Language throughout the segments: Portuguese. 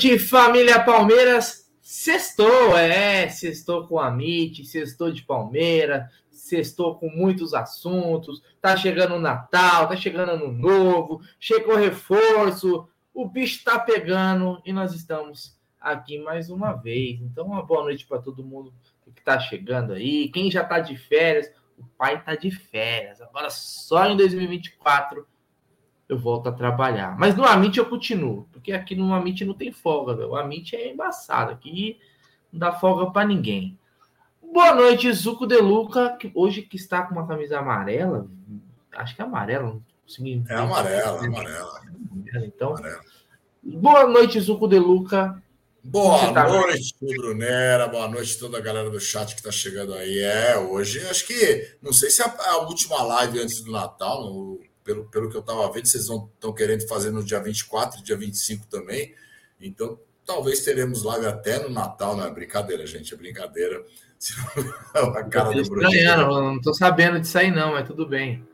noite, família Palmeiras. Sextou, é, sextou com a MIT, sextou de Palmeiras, sextou com muitos assuntos. Tá chegando o Natal, tá chegando Ano Novo, chegou reforço, o bicho tá pegando e nós estamos aqui mais uma vez. Então, uma boa noite para todo mundo que tá chegando aí. Quem já tá de férias, o pai tá de férias. Agora só em 2024 eu volto a trabalhar. Mas no Amit eu continuo, porque aqui no Amit não tem folga, velho. O Amit é embaçado, aqui não dá folga para ninguém. Boa noite, Zuco De Luca, que hoje que está com uma camisa amarela, acho que é amarela, não consegui. É amarela, é amarela. Então, amarela. boa noite, Zuco De Luca. Boa tá noite, Brunera. Boa noite toda a galera do chat que está chegando aí. É, hoje acho que não sei se é a, última live antes do Natal, no, pelo, pelo que eu estava vendo, vocês estão querendo fazer no dia 24 dia 25 também. Então, talvez teremos live até no Natal, não é brincadeira, gente, é brincadeira. a cara do Bruno. Não estou sabendo disso aí, não, mas tudo bem.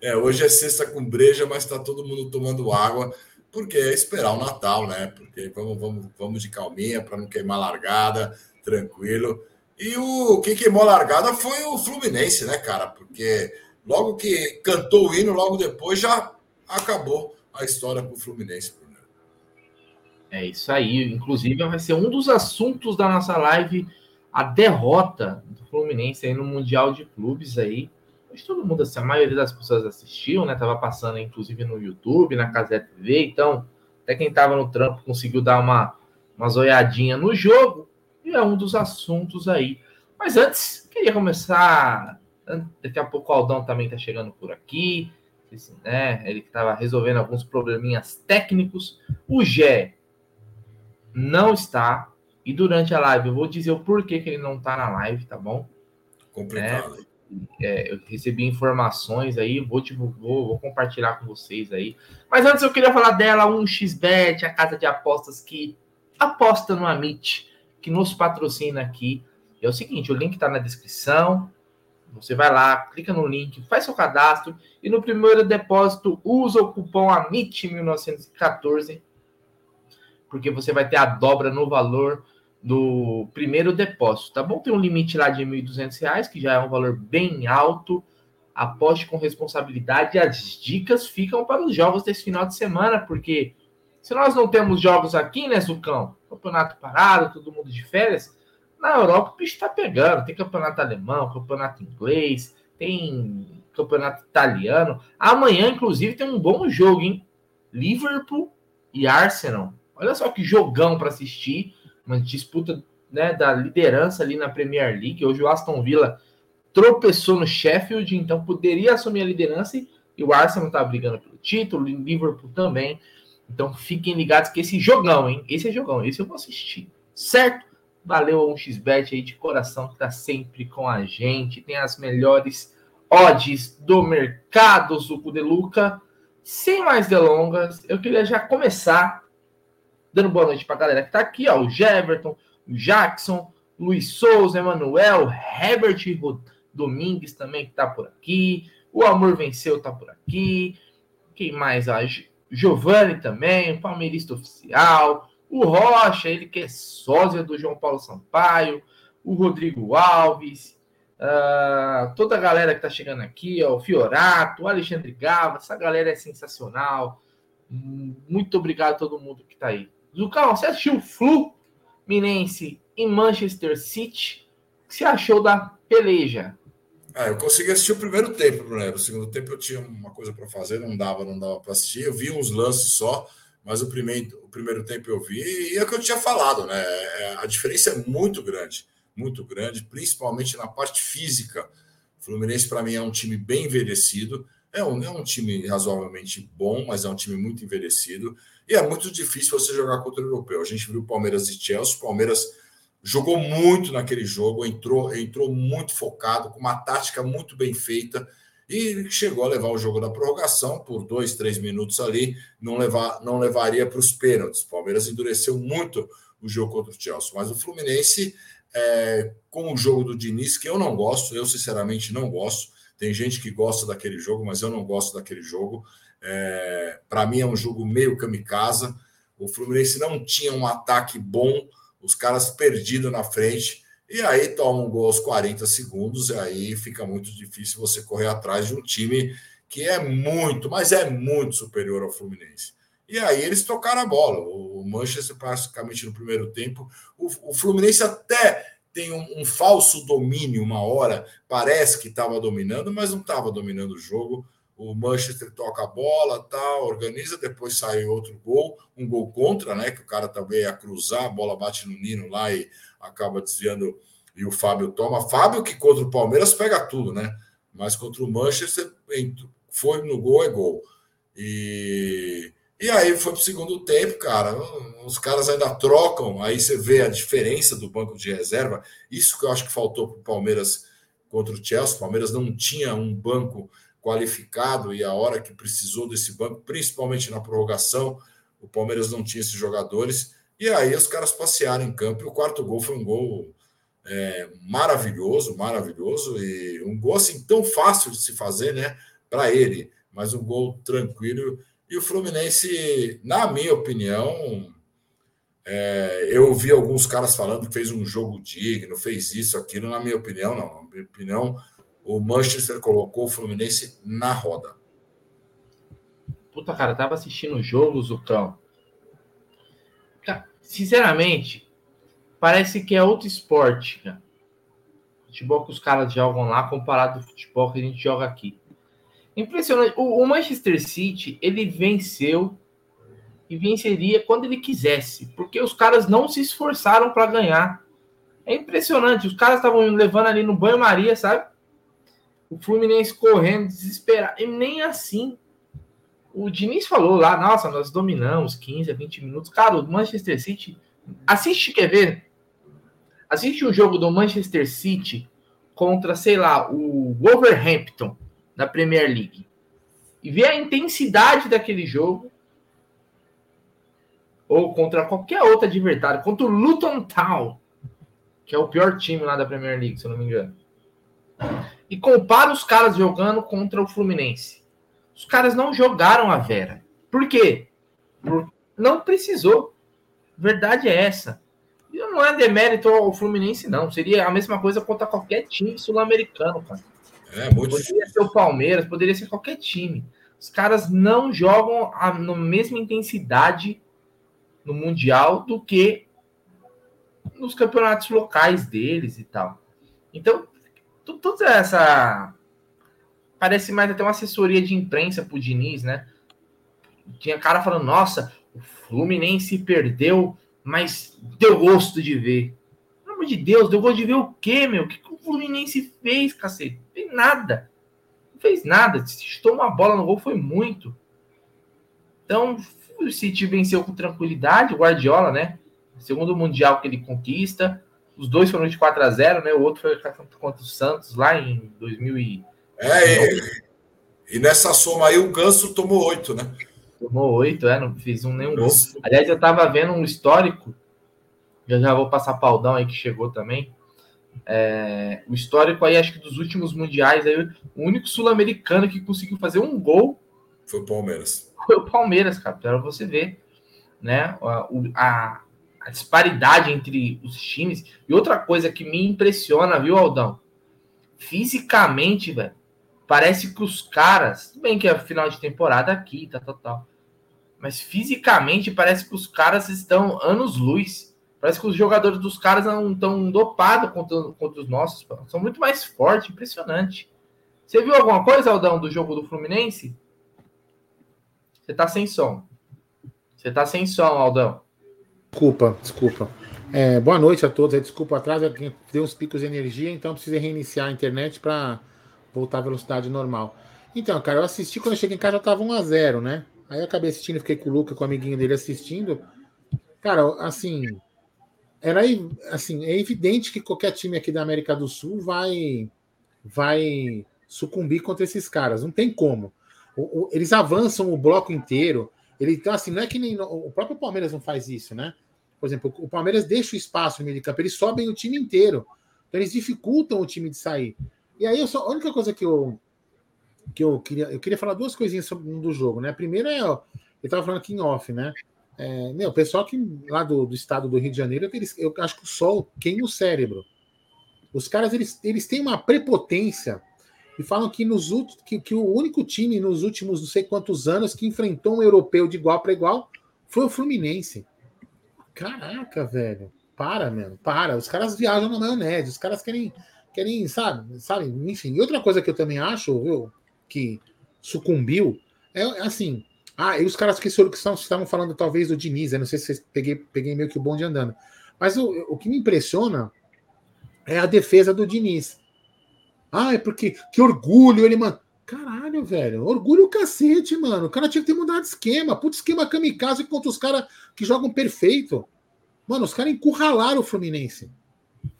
É, hoje é sexta com breja, mas está todo mundo tomando água, porque é esperar o Natal, né? Porque vamos, vamos, vamos de calminha para não queimar largada, tranquilo. E o quem queimou a largada foi o Fluminense, né, cara? Porque Logo que cantou o hino, logo depois já acabou a história para o Fluminense. É isso aí. Inclusive, vai ser um dos assuntos da nossa live a derrota do Fluminense aí no Mundial de Clubes aí. Acho todo mundo, assim, a maioria das pessoas assistiu, né? Tava passando, inclusive, no YouTube, na Casé TV. Então, até quem tava no trampo conseguiu dar uma, uma zoiadinha no jogo. E é um dos assuntos aí. Mas antes, queria começar Daqui a pouco o Aldão também está chegando por aqui. Né? Ele estava resolvendo alguns probleminhas técnicos. O Gé não está. E durante a live eu vou dizer o porquê que ele não está na live, tá bom? Complicado. É, eu recebi informações aí, vou, vou, vou, compartilhar com vocês aí. Mas antes eu queria falar dela, 1xBet, a casa de apostas que aposta no Amit, que nos patrocina aqui. É o seguinte, o link está na descrição. Você vai lá, clica no link, faz seu cadastro e no primeiro depósito usa o cupom AMIT1914, porque você vai ter a dobra no valor do primeiro depósito, tá bom? Tem um limite lá de R$ 1.200, que já é um valor bem alto. Aposte com responsabilidade. As dicas ficam para os jogos desse final de semana, porque se nós não temos jogos aqui, né, Zucão? Campeonato parado, todo mundo de férias na Europa o bicho está pegando. Tem campeonato alemão, campeonato inglês, tem campeonato italiano. Amanhã, inclusive, tem um bom jogo, hein? Liverpool e Arsenal. Olha só que jogão para assistir. Uma disputa né, da liderança ali na Premier League. Hoje o Aston Villa tropeçou no Sheffield, então poderia assumir a liderança e o Arsenal está brigando pelo título, o Liverpool também. Então fiquem ligados que esse jogão, hein? Esse é jogão, esse eu vou assistir. Certo? Valeu a 1xBet aí de coração que está sempre com a gente. Tem as melhores odds do mercado, Zuco de Luca. Sem mais delongas, eu queria já começar dando boa noite para a galera que está aqui, ó, o Jeverton, o Jackson, Luiz Souza, Emanuel, Herbert Domingues também que está por aqui, o Amor Venceu está por aqui, quem mais? A Giovanni também, o Palmeirista Oficial, o Rocha, ele que é sósia do João Paulo Sampaio, o Rodrigo Alves, uh, toda a galera que está chegando aqui, ó, o Fiorato, o Alexandre Gava, essa galera é sensacional. Muito obrigado a todo mundo que está aí. Lucão, você assistiu o Fluminense em Manchester City? O que você achou da peleja? Ah, eu consegui assistir o primeiro tempo, né? O segundo tempo eu tinha uma coisa para fazer, não dava, não dava para assistir. Eu vi uns lances só mas o primeiro, o primeiro tempo eu vi, e é o que eu tinha falado, né? É, a diferença é muito grande, muito grande, principalmente na parte física. O Fluminense, para mim, é um time bem envelhecido, é um, é um time razoavelmente bom, mas é um time muito envelhecido, e é muito difícil você jogar contra o europeu. A gente viu Palmeiras e Chelsea, o Palmeiras jogou muito naquele jogo, entrou, entrou muito focado, com uma tática muito bem feita e chegou a levar o jogo da prorrogação por dois, três minutos ali, não, levar, não levaria para os pênaltis. O Palmeiras endureceu muito o jogo contra o Chelsea, mas o Fluminense, é, com o jogo do Diniz, que eu não gosto, eu sinceramente não gosto. Tem gente que gosta daquele jogo, mas eu não gosto daquele jogo. É, para mim é um jogo meio kamikaze. O Fluminense não tinha um ataque bom, os caras perdidos na frente, e aí toma um gol aos 40 segundos, e aí fica muito difícil você correr atrás de um time que é muito, mas é muito superior ao Fluminense. E aí eles tocaram a bola. O Manchester, praticamente no primeiro tempo, o, o Fluminense até tem um, um, falso domínio uma hora, parece que estava dominando, mas não estava dominando o jogo. O Manchester toca a bola, tal, organiza, depois sai outro gol, um gol contra, né? Que o cara também ia cruzar, a bola bate no Nino lá e acaba desviando e o Fábio toma. Fábio, que contra o Palmeiras pega tudo, né? Mas contra o Manchester foi no gol, é gol. E, e aí foi para o segundo tempo, cara. Os caras ainda trocam, aí você vê a diferença do banco de reserva. Isso que eu acho que faltou para o Palmeiras contra o Chelsea. O Palmeiras não tinha um banco qualificado e a hora que precisou desse banco, principalmente na prorrogação, o Palmeiras não tinha esses jogadores. E aí os caras passearam em campo e o quarto gol foi um gol é, maravilhoso, maravilhoso e um gol assim tão fácil de se fazer, né, para ele, mas um gol tranquilo. E o Fluminense, na minha opinião, é, eu ouvi alguns caras falando que fez um jogo digno, fez isso, aquilo. Na minha opinião, não. Na minha opinião, o Manchester colocou o Fluminense na roda. Puta, cara, tava assistindo o jogo, Zucão. Cara, sinceramente, parece que é outro esporte, cara. Futebol que os caras jogam lá comparado ao futebol que a gente joga aqui. Impressionante. O, o Manchester City, ele venceu e venceria quando ele quisesse, porque os caras não se esforçaram para ganhar. É impressionante. Os caras estavam levando ali no banho-maria, sabe? o Fluminense correndo, desesperado. E nem assim. O Diniz falou lá, nossa, nós dominamos 15 a 20 minutos. Cara, o Manchester City. Assiste, quer ver? Assiste um jogo do Manchester City contra, sei lá, o Wolverhampton da Premier League. E vê a intensidade daquele jogo. Ou contra qualquer outro adversário. Contra o Luton Town, que é o pior time lá da Premier League, se eu não me engano e compara os caras jogando contra o Fluminense. Os caras não jogaram a Vera. Por quê? Não precisou. Verdade é essa. E não é demérito ao Fluminense, não. Seria a mesma coisa contra qualquer time sul-americano, cara. É, muito poderia ser o Palmeiras, poderia ser qualquer time. Os caras não jogam a, na mesma intensidade no Mundial do que nos campeonatos locais deles e tal. Então, toda essa. Parece mais até uma assessoria de imprensa pro Diniz, né? Tinha cara falando, nossa, o Fluminense perdeu, mas deu gosto de ver. Pelo amor de Deus, deu gosto de ver o quê, meu? O que, que o Fluminense fez, cacete? Fez nada. Não fez nada. Se chutou uma bola no gol, foi muito. Então, o City venceu com tranquilidade, o Guardiola, né? Segundo Mundial que ele conquista. Os dois foram de 4 a 0 né? O outro foi contra o Santos lá em 2000 e... É, e, e nessa soma aí o Ganso tomou 8, né? Tomou 8, é, não fiz um, nenhum gol. Aliás, eu tava vendo um histórico, já já vou passar Paldão aí que chegou também. É, o histórico aí, acho que dos últimos mundiais, aí, o único sul-americano que conseguiu fazer um gol foi o Palmeiras. Foi o Palmeiras, cara, para você ver, né? A, a, a disparidade entre os times. E outra coisa que me impressiona, viu, Aldão? Fisicamente, velho, parece que os caras, bem que é final de temporada aqui, tá, tal, tá. Tá, mas fisicamente parece que os caras estão anos-luz. Parece que os jogadores dos caras não estão dopados contra, contra os nossos. São muito mais fortes, impressionante. Você viu alguma coisa, Aldão, do jogo do Fluminense? Você tá sem som. Você tá sem som, Aldão. Desculpa, desculpa. É, boa noite a todos. Desculpa atrás, deu uns picos de energia, então precisei reiniciar a internet para voltar à velocidade normal. Então, cara, eu assisti quando eu cheguei em casa já tava 1 a 0 né? Aí eu acabei assistindo, fiquei com o Luca, com o amiguinho dele assistindo. Cara, assim, era assim, é evidente que qualquer time aqui da América do Sul vai vai sucumbir contra esses caras, não tem como. O, o, eles avançam o bloco inteiro, ele, então, assim, não é que nem. O próprio Palmeiras não faz isso, né? Por exemplo, o Palmeiras deixa o espaço no meio de campo, eles sobem o time inteiro. Então, eles dificultam o time de sair. E aí, só, a única coisa que eu, que eu queria. Eu queria falar duas coisinhas sobre, do jogo, né? A primeira é. Ó, eu estava falando aqui em off, né? É, meu, o pessoal que lá do, do estado do Rio de Janeiro, eles, eu acho que o sol queima o cérebro. Os caras eles, eles têm uma prepotência e falam que, nos, que, que o único time nos últimos não sei quantos anos que enfrentou um europeu de igual para igual foi o Fluminense. Caraca, velho. Para, mano. Para. Os caras viajam na maionese. Os caras querem, querem sabe, sabe? Enfim. E outra coisa que eu também acho, viu, que sucumbiu, é assim. Ah, e os caras que, estavam falando talvez do Diniz, eu não sei se peguei, peguei meio que o bonde andando. Mas o, o que me impressiona é a defesa do Diniz. Ah, é porque que orgulho ele, mano. Caralho, velho. Orgulho o cacete, mano. O cara tinha que ter mudado de esquema. Puta esquema kamikaze contra os caras que jogam perfeito. Mano, os caras encurralaram o Fluminense.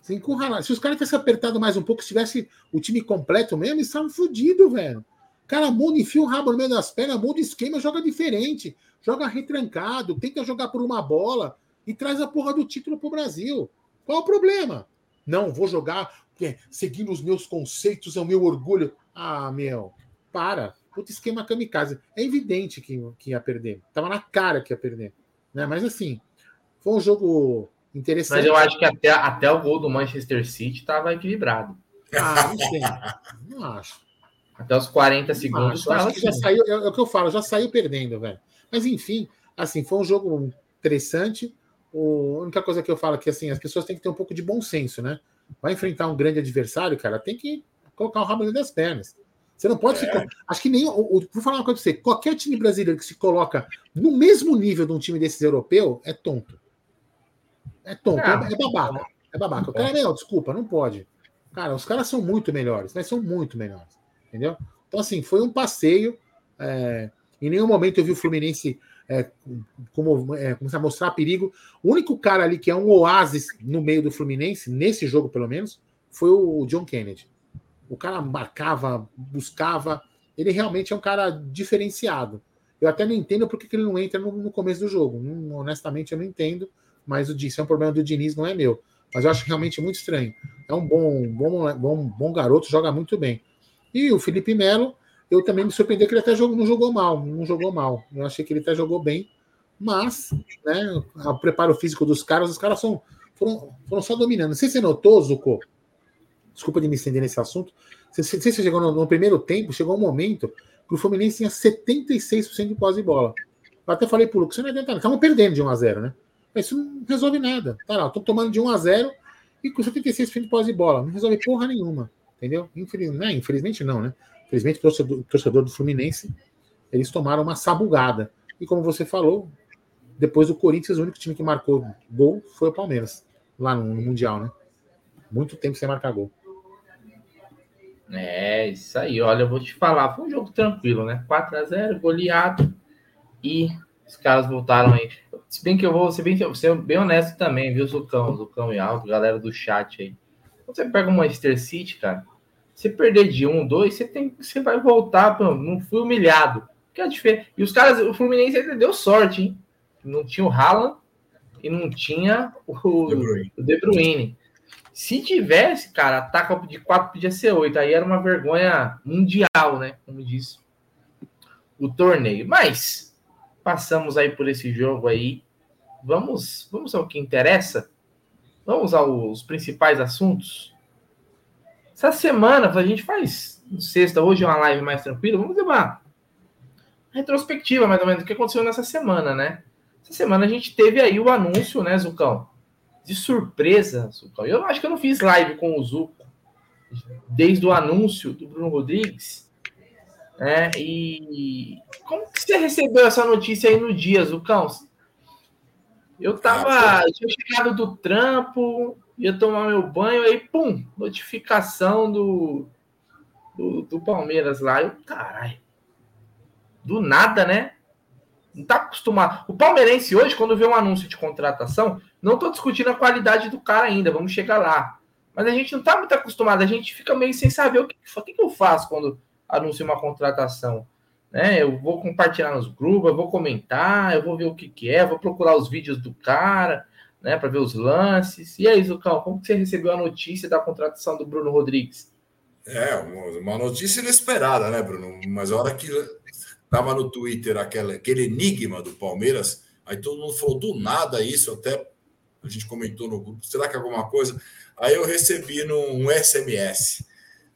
Se, encurralaram. se os caras tivessem apertado mais um pouco, se tivesse o time completo mesmo, eles estavam fodidos, velho. Cara muda, enfia o rabo no meio das pernas, muda o esquema, joga diferente. Joga retrancado, tenta jogar por uma bola e traz a porra do título pro Brasil. Qual o problema? Não, vou jogar seguindo os meus conceitos, é o meu orgulho. Ah, meu, para. Puta esquema kamikaze. É evidente que, que ia perder. Tava na cara que ia perder. Né? Mas assim, foi um jogo interessante. Mas eu acho que até, até o gol do Manchester City estava equilibrado. Ah, não sei. Não acho. Até os 40 segundos. Acho, acho que já assim. saiu, é, é, o que eu falo, já saiu perdendo, velho. Mas enfim, assim, foi um jogo interessante. O, a única coisa que eu falo é que assim, as pessoas têm que ter um pouco de bom senso, né? Vai enfrentar um grande adversário, cara, tem que colocar o rabo dentro das pernas. Você não pode é. Acho que nem. Vou falar uma coisa pra você: qualquer time brasileiro que se coloca no mesmo nível de um time desses europeu é tonto. É tonto, é, é babaca. É babaca. O cara, não, desculpa, não pode. Cara, os caras são muito melhores, mas são muito melhores. Entendeu? Então, assim, foi um passeio. É, em nenhum momento eu vi o Fluminense é, como, é, começar a mostrar perigo. O único cara ali que é um oásis no meio do Fluminense, nesse jogo pelo menos, foi o John Kennedy. O cara marcava, buscava. Ele realmente é um cara diferenciado. Eu até não entendo porque que ele não entra no, no começo do jogo. honestamente, eu não entendo mas o disse é um problema do Diniz, não é meu. Mas eu acho realmente muito estranho. É um bom, bom, bom, bom garoto, joga muito bem. E o Felipe Melo, eu também me surpreendi que ele até jogou, não jogou mal, não jogou mal. Eu achei que ele até jogou bem, mas né, o preparo físico dos caras, os caras são, foram, foram só dominando. Não sei se você notou, Zuko, desculpa de me estender nesse assunto, não sei se você chegou no, no, primeiro tempo, chegou um momento que o Fluminense tinha 76% de pós de bola. Eu até falei pro Lucas, você não adianta, estavam perdendo de 1 a 0 né? Isso não resolve nada. Tá lá, tô tomando de 1 a 0 e com 76 de pós de bola. Não resolve porra nenhuma. Entendeu? Infeliz... Não, infelizmente não, né? Infelizmente, o torcedor, torcedor do Fluminense, eles tomaram uma sabugada. E como você falou, depois do Corinthians, o único time que marcou gol foi o Palmeiras, lá no, no Mundial, né? Muito tempo sem marcar gol. É, isso aí. Olha, eu vou te falar, foi um jogo tranquilo, né? 4 a 0 goleado. E os caras voltaram aí. Se bem que eu vou ser bem, ser bem honesto também, viu, Zucão, Zucão e Alto, galera do chat aí. Quando você pega o Manchester City, cara, você perder de um, dois, você, tem, você vai voltar, pô, não fui humilhado. Que é. E os caras, o Fluminense ainda deu sorte, hein? Não tinha o Haaland e não tinha o De Bruyne. O De Bruyne. Se tivesse, cara, ataca de 4 podia ser 8. Aí era uma vergonha mundial, né? Como disse o torneio. Mas passamos aí por esse jogo aí. Vamos, vamos ao que interessa. Vamos aos principais assuntos. Essa semana a gente faz sexta, hoje é uma live mais tranquila. Vamos uma retrospectiva mais ou menos do que aconteceu nessa semana, né? Essa semana a gente teve aí o anúncio, né, Zucão? De surpresa, Zucão. Eu acho que eu não fiz live com o Zuco desde o anúncio do Bruno Rodrigues. Né? E como que você recebeu essa notícia aí no dia, Zucão? Eu tava. Ah, tinha chegado do trampo, ia tomar meu banho, aí, pum, notificação do, do, do Palmeiras lá. Eu, caralho. Do nada, né? Não tá acostumado. O palmeirense hoje, quando vê um anúncio de contratação, não tô discutindo a qualidade do cara ainda, vamos chegar lá. Mas a gente não tá muito acostumado, a gente fica meio sem saber o que, o que eu faço quando anuncia uma contratação. Né? Eu vou compartilhar nos grupos, eu vou comentar, eu vou ver o que, que é, vou procurar os vídeos do cara, né, para ver os lances. E aí, Zucão, como que você recebeu a notícia da contratação do Bruno Rodrigues? É, uma notícia inesperada, né, Bruno? Mas a hora que tava no Twitter aquele, aquele enigma do Palmeiras, Aí todo mundo falou do nada isso, até a gente comentou no grupo, será que é alguma coisa? Aí eu recebi num um SMS.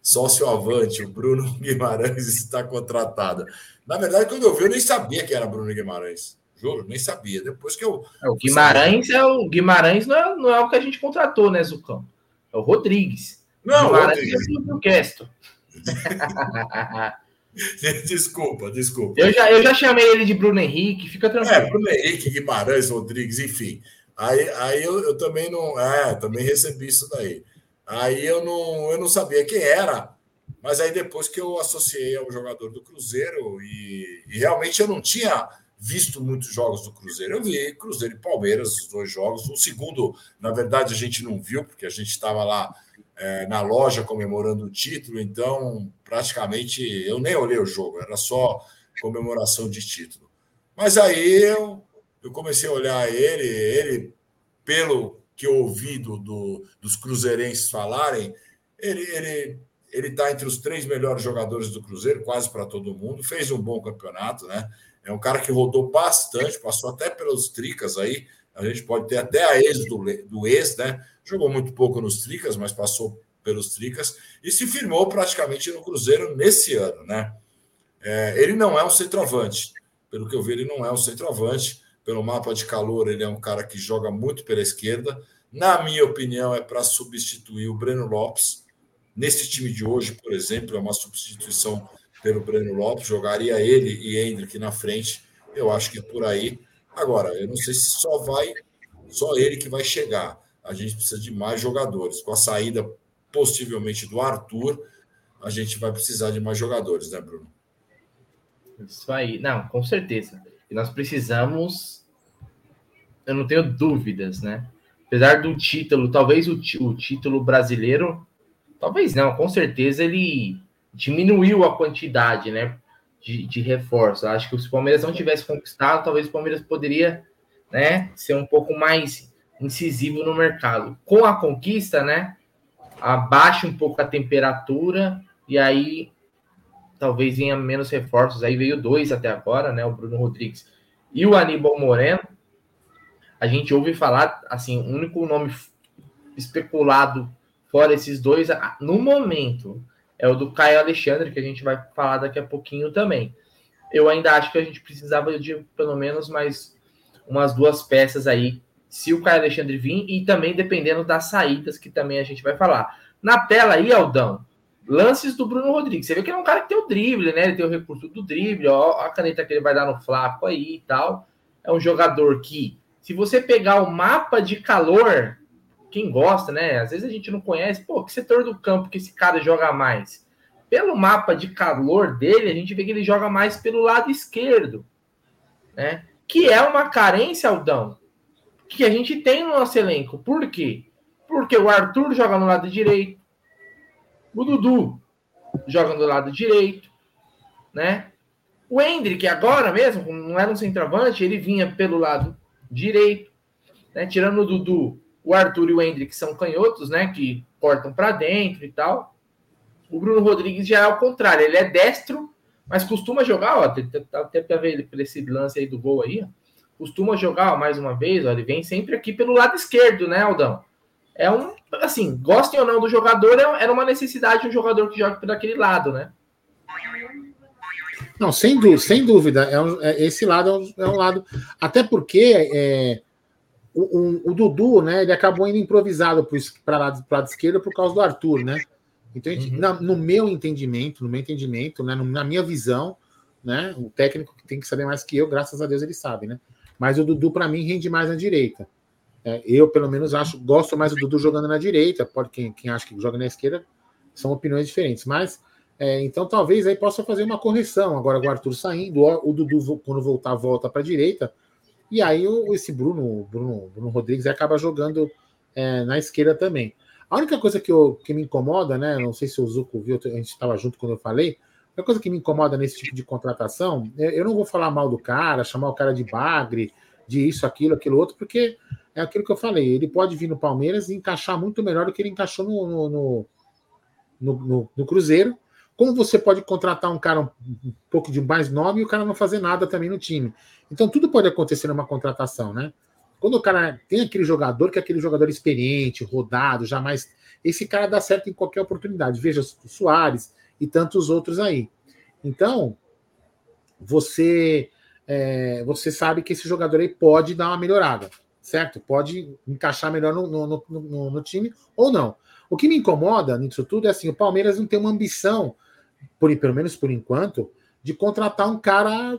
Sócio Avante, o Bruno Guimarães está contratado. Na verdade, quando eu vi, eu nem sabia que era Bruno Guimarães. Juro, nem sabia. Depois que eu. É, o Guimarães é o Guimarães não é, não é o que a gente contratou, né, Zucão? É o Rodrigues. Não, Guimarães Rodrigues. é o Gesto. desculpa, desculpa. Eu já, eu já chamei ele de Bruno Henrique, fica É, tranquilo. Bruno Henrique, Guimarães, Rodrigues, enfim. Aí, aí eu, eu também não. É, também recebi isso daí. Aí eu não, eu não sabia quem era, mas aí depois que eu associei ao jogador do Cruzeiro, e, e realmente eu não tinha visto muitos jogos do Cruzeiro. Eu vi Cruzeiro e Palmeiras, os dois jogos. O segundo, na verdade, a gente não viu, porque a gente estava lá é, na loja comemorando o título, então praticamente eu nem olhei o jogo, era só comemoração de título. Mas aí eu, eu comecei a olhar ele, ele, pelo que eu ouvi do, do, dos cruzeirenses falarem, ele ele ele está entre os três melhores jogadores do Cruzeiro, quase para todo mundo, fez um bom campeonato, né? É um cara que rodou bastante, passou até pelos tricas aí. A gente pode ter até a ex do, do ex, né? Jogou muito pouco nos tricas, mas passou pelos tricas e se firmou praticamente no Cruzeiro nesse ano, né? É, ele não é um centroavante, pelo que eu vi, ele não é um centroavante. Pelo mapa de calor, ele é um cara que joga muito pela esquerda. Na minha opinião, é para substituir o Breno Lopes. Nesse time de hoje, por exemplo, é uma substituição pelo Breno Lopes, jogaria ele e Hendrick na frente. Eu acho que é por aí. Agora, eu não sei se só vai, só ele que vai chegar. A gente precisa de mais jogadores. Com a saída possivelmente do Arthur, a gente vai precisar de mais jogadores, né, Bruno? Isso aí. Não, com certeza. E nós precisamos. Eu não tenho dúvidas, né? Apesar do título, talvez o, o título brasileiro, talvez não, com certeza ele diminuiu a quantidade, né? De, de reforço. Acho que se o Palmeiras não tivesse conquistado, talvez o Palmeiras poderia, né, ser um pouco mais incisivo no mercado. Com a conquista, né, abaixa um pouco a temperatura e aí talvez venha menos reforços. Aí veio dois até agora, né, o Bruno Rodrigues e o Aníbal Moreno. A gente ouve falar, assim, o único nome especulado fora esses dois no momento é o do Caio Alexandre, que a gente vai falar daqui a pouquinho também. Eu ainda acho que a gente precisava de pelo menos mais umas duas peças aí, se o Caio Alexandre vir, e também dependendo das saídas, que também a gente vai falar. Na tela aí, Aldão, lances do Bruno Rodrigues. Você vê que ele é um cara que tem o drible, né? Ele tem o recurso do drible, ó, a caneta que ele vai dar no Flaco aí e tal. É um jogador que, se você pegar o mapa de calor quem gosta, né? Às vezes a gente não conhece, pô, que setor do campo que esse cara joga mais? Pelo mapa de calor dele, a gente vê que ele joga mais pelo lado esquerdo, né? Que é uma carência, Aldão, que a gente tem no nosso elenco. Por quê? Porque o Arthur joga no lado direito, o Dudu joga no lado direito, né? O Hendrick, agora mesmo, não era um centroavante, ele vinha pelo lado direito, né? Tirando o Dudu, o Arthur e o Hendrick são canhotos, né? Que cortam para dentro e tal. O Bruno Rodrigues já é ao contrário, ele é destro, mas costuma jogar, ó, até para ver por esse lance aí do gol aí, ó, costuma jogar ó, mais uma vez, ó, ele vem sempre aqui pelo lado esquerdo, né, Aldão? É um, assim, gostem ou não do jogador, era uma necessidade um jogador que joga por aquele lado, né? Não, sem dúvida, sem dúvida. É, um, é esse lado é um, é um, lado. Até porque é, o, o, o, Dudu, né, ele acabou indo improvisado para lado, lado esquerdo por causa do Arthur, né? Então, gente, uhum. na, no meu entendimento, no meu entendimento, né, na minha visão, né, o técnico tem que saber mais que eu, graças a Deus ele sabe, né? Mas o Dudu, para mim, rende mais na direita. É, eu, pelo menos, acho, gosto mais do Dudu jogando na direita. Pode quem, quem acha que joga na esquerda são opiniões diferentes. Mas é, então talvez aí possa fazer uma correção. Agora o Arthur saindo, o Dudu, quando voltar, volta para a direita. E aí o, esse Bruno, Bruno, Bruno Rodrigues acaba jogando é, na esquerda também. A única coisa que, eu, que me incomoda, né? Não sei se o Zuco viu, a gente estava junto quando eu falei. A coisa que me incomoda nesse tipo de contratação, é, eu não vou falar mal do cara, chamar o cara de bagre, de isso, aquilo, aquilo outro, porque é aquilo que eu falei. Ele pode vir no Palmeiras e encaixar muito melhor do que ele encaixou no, no, no, no, no Cruzeiro como você pode contratar um cara um, um pouco de mais nome e o cara não fazer nada também no time. Então tudo pode acontecer numa contratação, né? Quando o cara tem aquele jogador que é aquele jogador experiente, rodado, jamais. Esse cara dá certo em qualquer oportunidade. Veja o Soares e tantos outros aí. Então, você é, você sabe que esse jogador aí pode dar uma melhorada, certo? Pode encaixar melhor no, no, no, no time ou não. O que me incomoda nisso tudo é assim: o Palmeiras não tem uma ambição, por, pelo menos por enquanto, de contratar um cara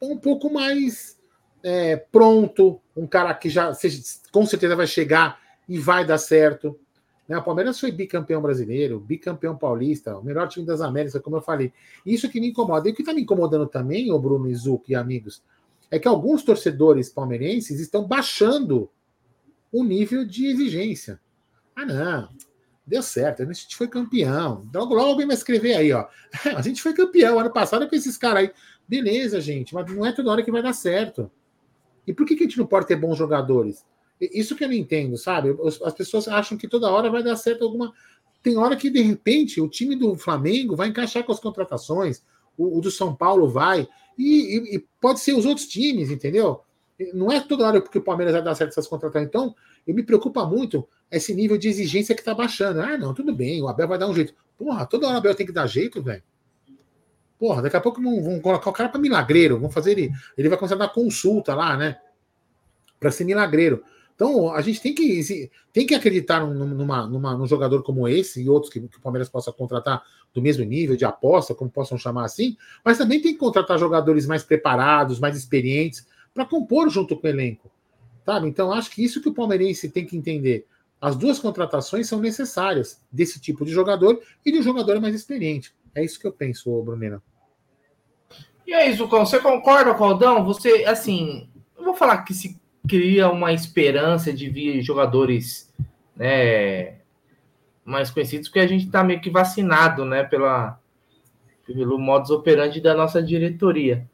um pouco mais é, pronto, um cara que já com certeza vai chegar e vai dar certo. Né? O Palmeiras foi bicampeão brasileiro, bicampeão paulista, o melhor time das Américas, como eu falei. Isso que me incomoda. E o que está me incomodando também, o Bruno Izuki e amigos, é que alguns torcedores palmeirenses estão baixando o nível de exigência. Ah, não, deu certo, a gente foi campeão. Logo, logo alguém vai escrever aí, ó. A gente foi campeão ano passado com esses caras aí. Beleza, gente, mas não é toda hora que vai dar certo. E por que, que a gente não pode ter bons jogadores? Isso que eu não entendo, sabe? As pessoas acham que toda hora vai dar certo alguma. Tem hora que, de repente, o time do Flamengo vai encaixar com as contratações, o, o do São Paulo vai, e, e, e, pode ser os outros times, entendeu? Não é toda hora porque o Palmeiras vai dar certo essas contratações. Então, eu me preocupa muito esse nível de exigência que está baixando. Ah, não, tudo bem, o Abel vai dar um jeito. Porra, toda hora o Abel tem que dar jeito, velho. Porra, daqui a pouco vão, vão colocar o cara para milagreiro, vão fazer ele. Ele vai começar a dar consulta lá, né? Para ser milagreiro. Então, a gente tem que, tem que acreditar numa, numa, num jogador como esse e outros que, que, o Palmeiras possa contratar do mesmo nível de aposta, como possam chamar assim, mas também tem que contratar jogadores mais preparados, mais experientes, para compor junto com o elenco. Sabe? Então, acho que isso que o palmeirense tem que entender. As duas contratações são necessárias desse tipo de jogador e de um jogador mais experiente. É isso que eu penso, Brunena. E aí, Zucão, você concorda com o Aldão? Você, assim, eu vou falar que se cria uma esperança de vir jogadores né, mais conhecidos, porque a gente está meio que vacinado né, pela, pelo modus operandi da nossa diretoria.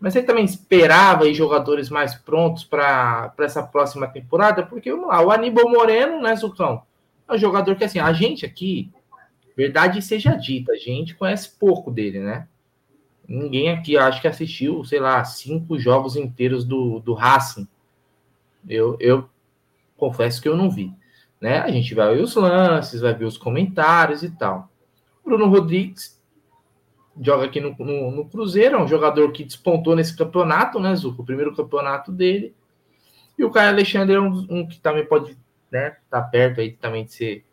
Mas você também esperava aí jogadores mais prontos para essa próxima temporada? Porque, vamos lá, o Aníbal Moreno, né, Zucão? É um jogador que, assim, a gente aqui, verdade seja dita, a gente conhece pouco dele, né? Ninguém aqui, acho que assistiu, sei lá, cinco jogos inteiros do, do Racing. Eu, eu confesso que eu não vi. Né? A gente vai ver os lances, vai ver os comentários e tal. Bruno Rodrigues joga aqui no, no, no, Cruzeiro, é um jogador que despontou nesse campeonato, né, Zuco? O primeiro campeonato dele. E o Caio Alexandre é um, um que também pode né, tá perto aí também de ser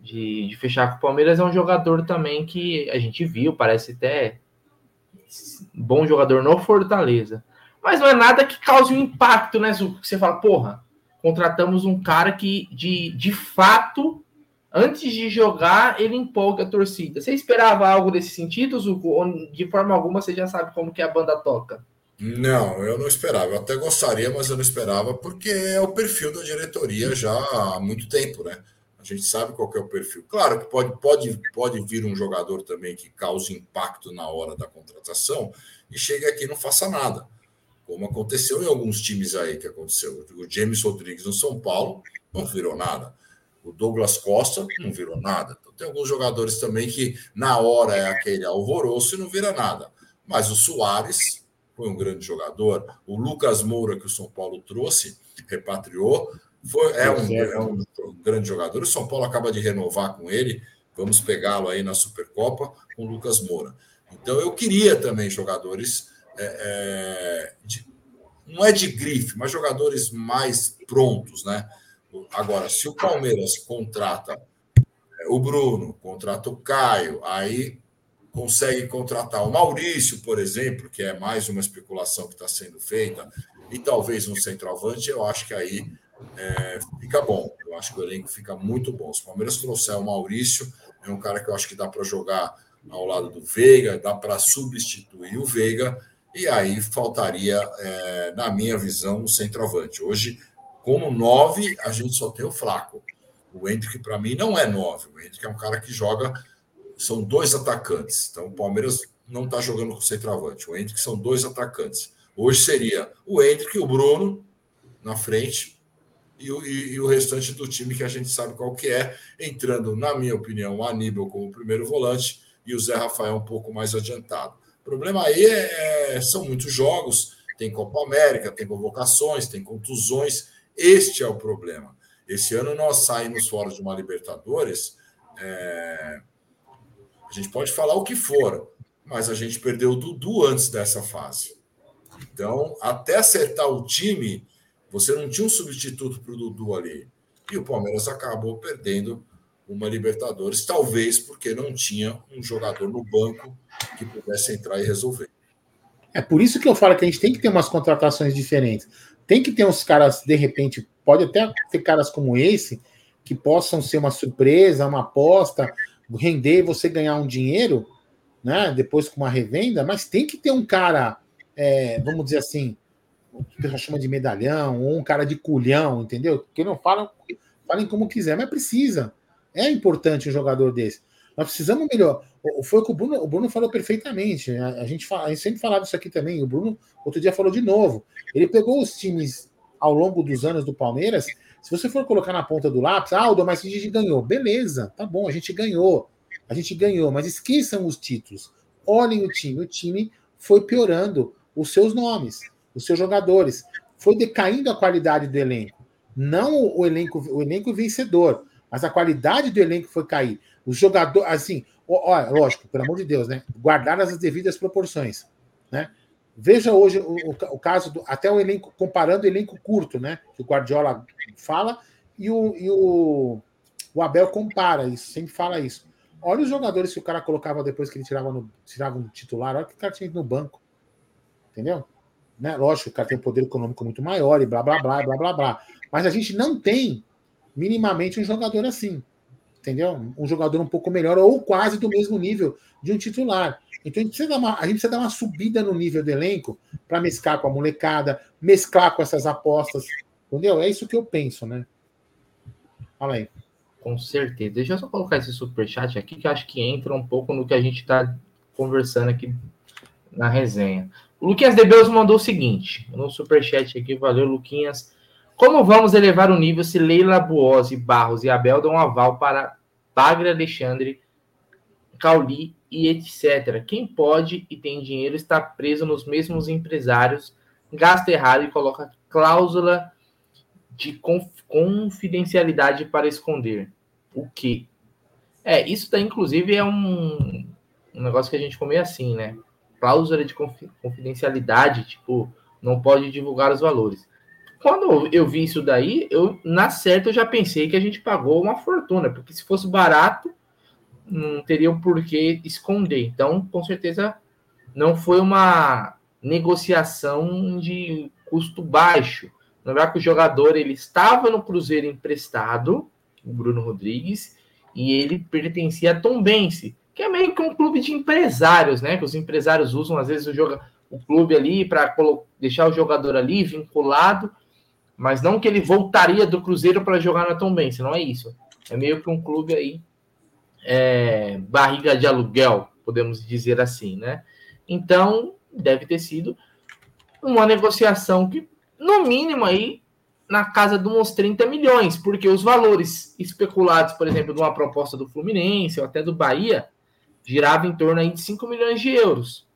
de, de, fechar com o Palmeiras. É um jogador também que a gente viu, parece até bom jogador no Fortaleza mas não é nada que cause um impacto, né, Zuko? Você fala, porra, contratamos um cara que de, de fato, antes de jogar, ele empolga a torcida. Você esperava algo desse sentido, Zuko? Ou de forma alguma você já sabe como que a banda toca? Não, eu não esperava. Eu até gostaria, mas eu não esperava, porque é o perfil da diretoria já há muito tempo, né? A gente sabe qual é o perfil. Claro que pode, pode, pode vir um jogador também que cause impacto na hora da contratação e chegue aqui e não faça nada como aconteceu em alguns times aí que aconteceu. O James Rodrigues no São Paulo não virou nada. O Douglas Costa não virou nada. Então, tem alguns jogadores também que na hora é aquele alvoroço e não vira nada. Mas o Soares foi um grande jogador. O Lucas Moura, que o São Paulo trouxe, repatriou, foi, é, um, é um grande jogador. O São Paulo acaba de renovar com ele. Vamos pegá-lo aí na Supercopa com o Lucas Moura. Então eu queria também jogadores é, é, de, não é de grife, mas jogadores mais prontos, né? Agora, se o Palmeiras contrata é, o Bruno, contrata o Caio, aí consegue contratar o Maurício, por exemplo, que é mais uma especulação que está sendo feita, e talvez um centroavante, eu acho que aí é, fica bom. Eu acho que o elenco fica muito bom. Se o Palmeiras trouxer o Maurício, é um cara que eu acho que dá para jogar ao lado do Veiga, dá para substituir o Veiga e aí faltaria, é, na minha visão, um centroavante. Hoje, como nove, a gente só tem o Flaco. O Hendrick, para mim, não é nove. O Hendrick é um cara que joga. São dois atacantes. Então, o Palmeiras não está jogando com centroavante. O Hendrick são dois atacantes. Hoje seria o Hendrick e o Bruno na frente e o, e, e o, restante do time que a gente sabe qual que é, entrando, na minha opinião, o Aníbal como primeiro volante e o Zé Rafael um pouco mais adiantado. O problema aí é, é, são muitos jogos, tem Copa América, tem convocações, tem contusões. Este é o problema. Esse ano nós saímos fora de uma Libertadores. É... A gente pode falar o que for, mas a gente perdeu o Dudu antes dessa fase. Então, até acertar o time, você não tinha um substituto para o Dudu ali. E o Palmeiras acabou perdendo uma Libertadores, talvez porque não tinha um jogador no banco que pudesse entrar e resolver. É por isso que eu falo que a gente tem que ter umas contratações diferentes. Tem que ter uns caras, de repente, pode até ter caras como esse, que possam ser uma surpresa, uma aposta, render você ganhar um dinheiro, né? Depois com uma revenda, mas tem que ter um cara, é, vamos dizer assim, o que o pessoal chama de medalhão, ou um cara de culhão, entendeu? Que não falam, falem como quiser, mas precisa. É importante um jogador desse. Nós precisamos melhor. Foi o que o Bruno, o Bruno falou perfeitamente. A, a, gente fala, a gente sempre falava isso aqui também. O Bruno, outro dia, falou de novo. Ele pegou os times ao longo dos anos do Palmeiras. Se você for colocar na ponta do lápis, ah, Aldo, mas a gente ganhou. Beleza, tá bom, a gente ganhou. A gente ganhou, mas esqueçam os títulos. Olhem o time. O time foi piorando os seus nomes, os seus jogadores. Foi decaindo a qualidade do elenco. Não o elenco, o elenco vencedor mas a qualidade do elenco foi cair. Os jogadores, assim, ó, lógico, pelo amor de Deus, né? Guardar as devidas proporções, né? Veja hoje o, o, o caso do, até o elenco comparando o elenco curto, né? Que o Guardiola fala e o, e o, o Abel compara isso, sempre fala isso. Olha os jogadores que o cara colocava depois que ele tirava no tirava um titular, olha que o cara tinha no banco. Entendeu? Né? Lógico, o cara tem um poder econômico muito maior e blá blá blá blá blá blá. Mas a gente não tem minimamente um jogador assim. Entendeu? Um jogador um pouco melhor ou quase do mesmo nível de um titular. Então a gente precisa dar uma, a gente precisa dar uma subida no nível do elenco para mesclar com a molecada, mesclar com essas apostas. Entendeu? É isso que eu penso, né? Fala aí. Com certeza. Deixa eu só colocar esse superchat aqui, que acho que entra um pouco no que a gente está conversando aqui na resenha. O Luquinhas de Beus mandou o seguinte: no superchat aqui, valeu, Luquinhas. Como vamos elevar o nível se Leila Buozzi, Barros e Abel dão aval para Bagre Alexandre, Cauli e etc. Quem pode e tem dinheiro está preso nos mesmos empresários, gasta errado e coloca cláusula de confidencialidade para esconder. O que? É, isso daí, inclusive, é um, um negócio que a gente comeu assim, né? Cláusula de confidencialidade, tipo, não pode divulgar os valores. Quando eu vi isso daí, eu na certa eu já pensei que a gente pagou uma fortuna, porque se fosse barato, não teria o porquê esconder. Então, com certeza, não foi uma negociação de custo baixo. Lembrar que o jogador ele estava no Cruzeiro emprestado, o Bruno Rodrigues, e ele pertencia a Tombense, que é meio que um clube de empresários, né? Que os empresários usam às vezes o, joga, o clube ali para deixar o jogador ali vinculado mas não que ele voltaria do Cruzeiro para jogar na Tombense, não é isso. É meio que um clube aí, é, barriga de aluguel, podemos dizer assim, né? Então, deve ter sido uma negociação que, no mínimo, aí, na casa de uns 30 milhões, porque os valores especulados, por exemplo, de uma proposta do Fluminense ou até do Bahia, girava em torno aí de 5 milhões de euros.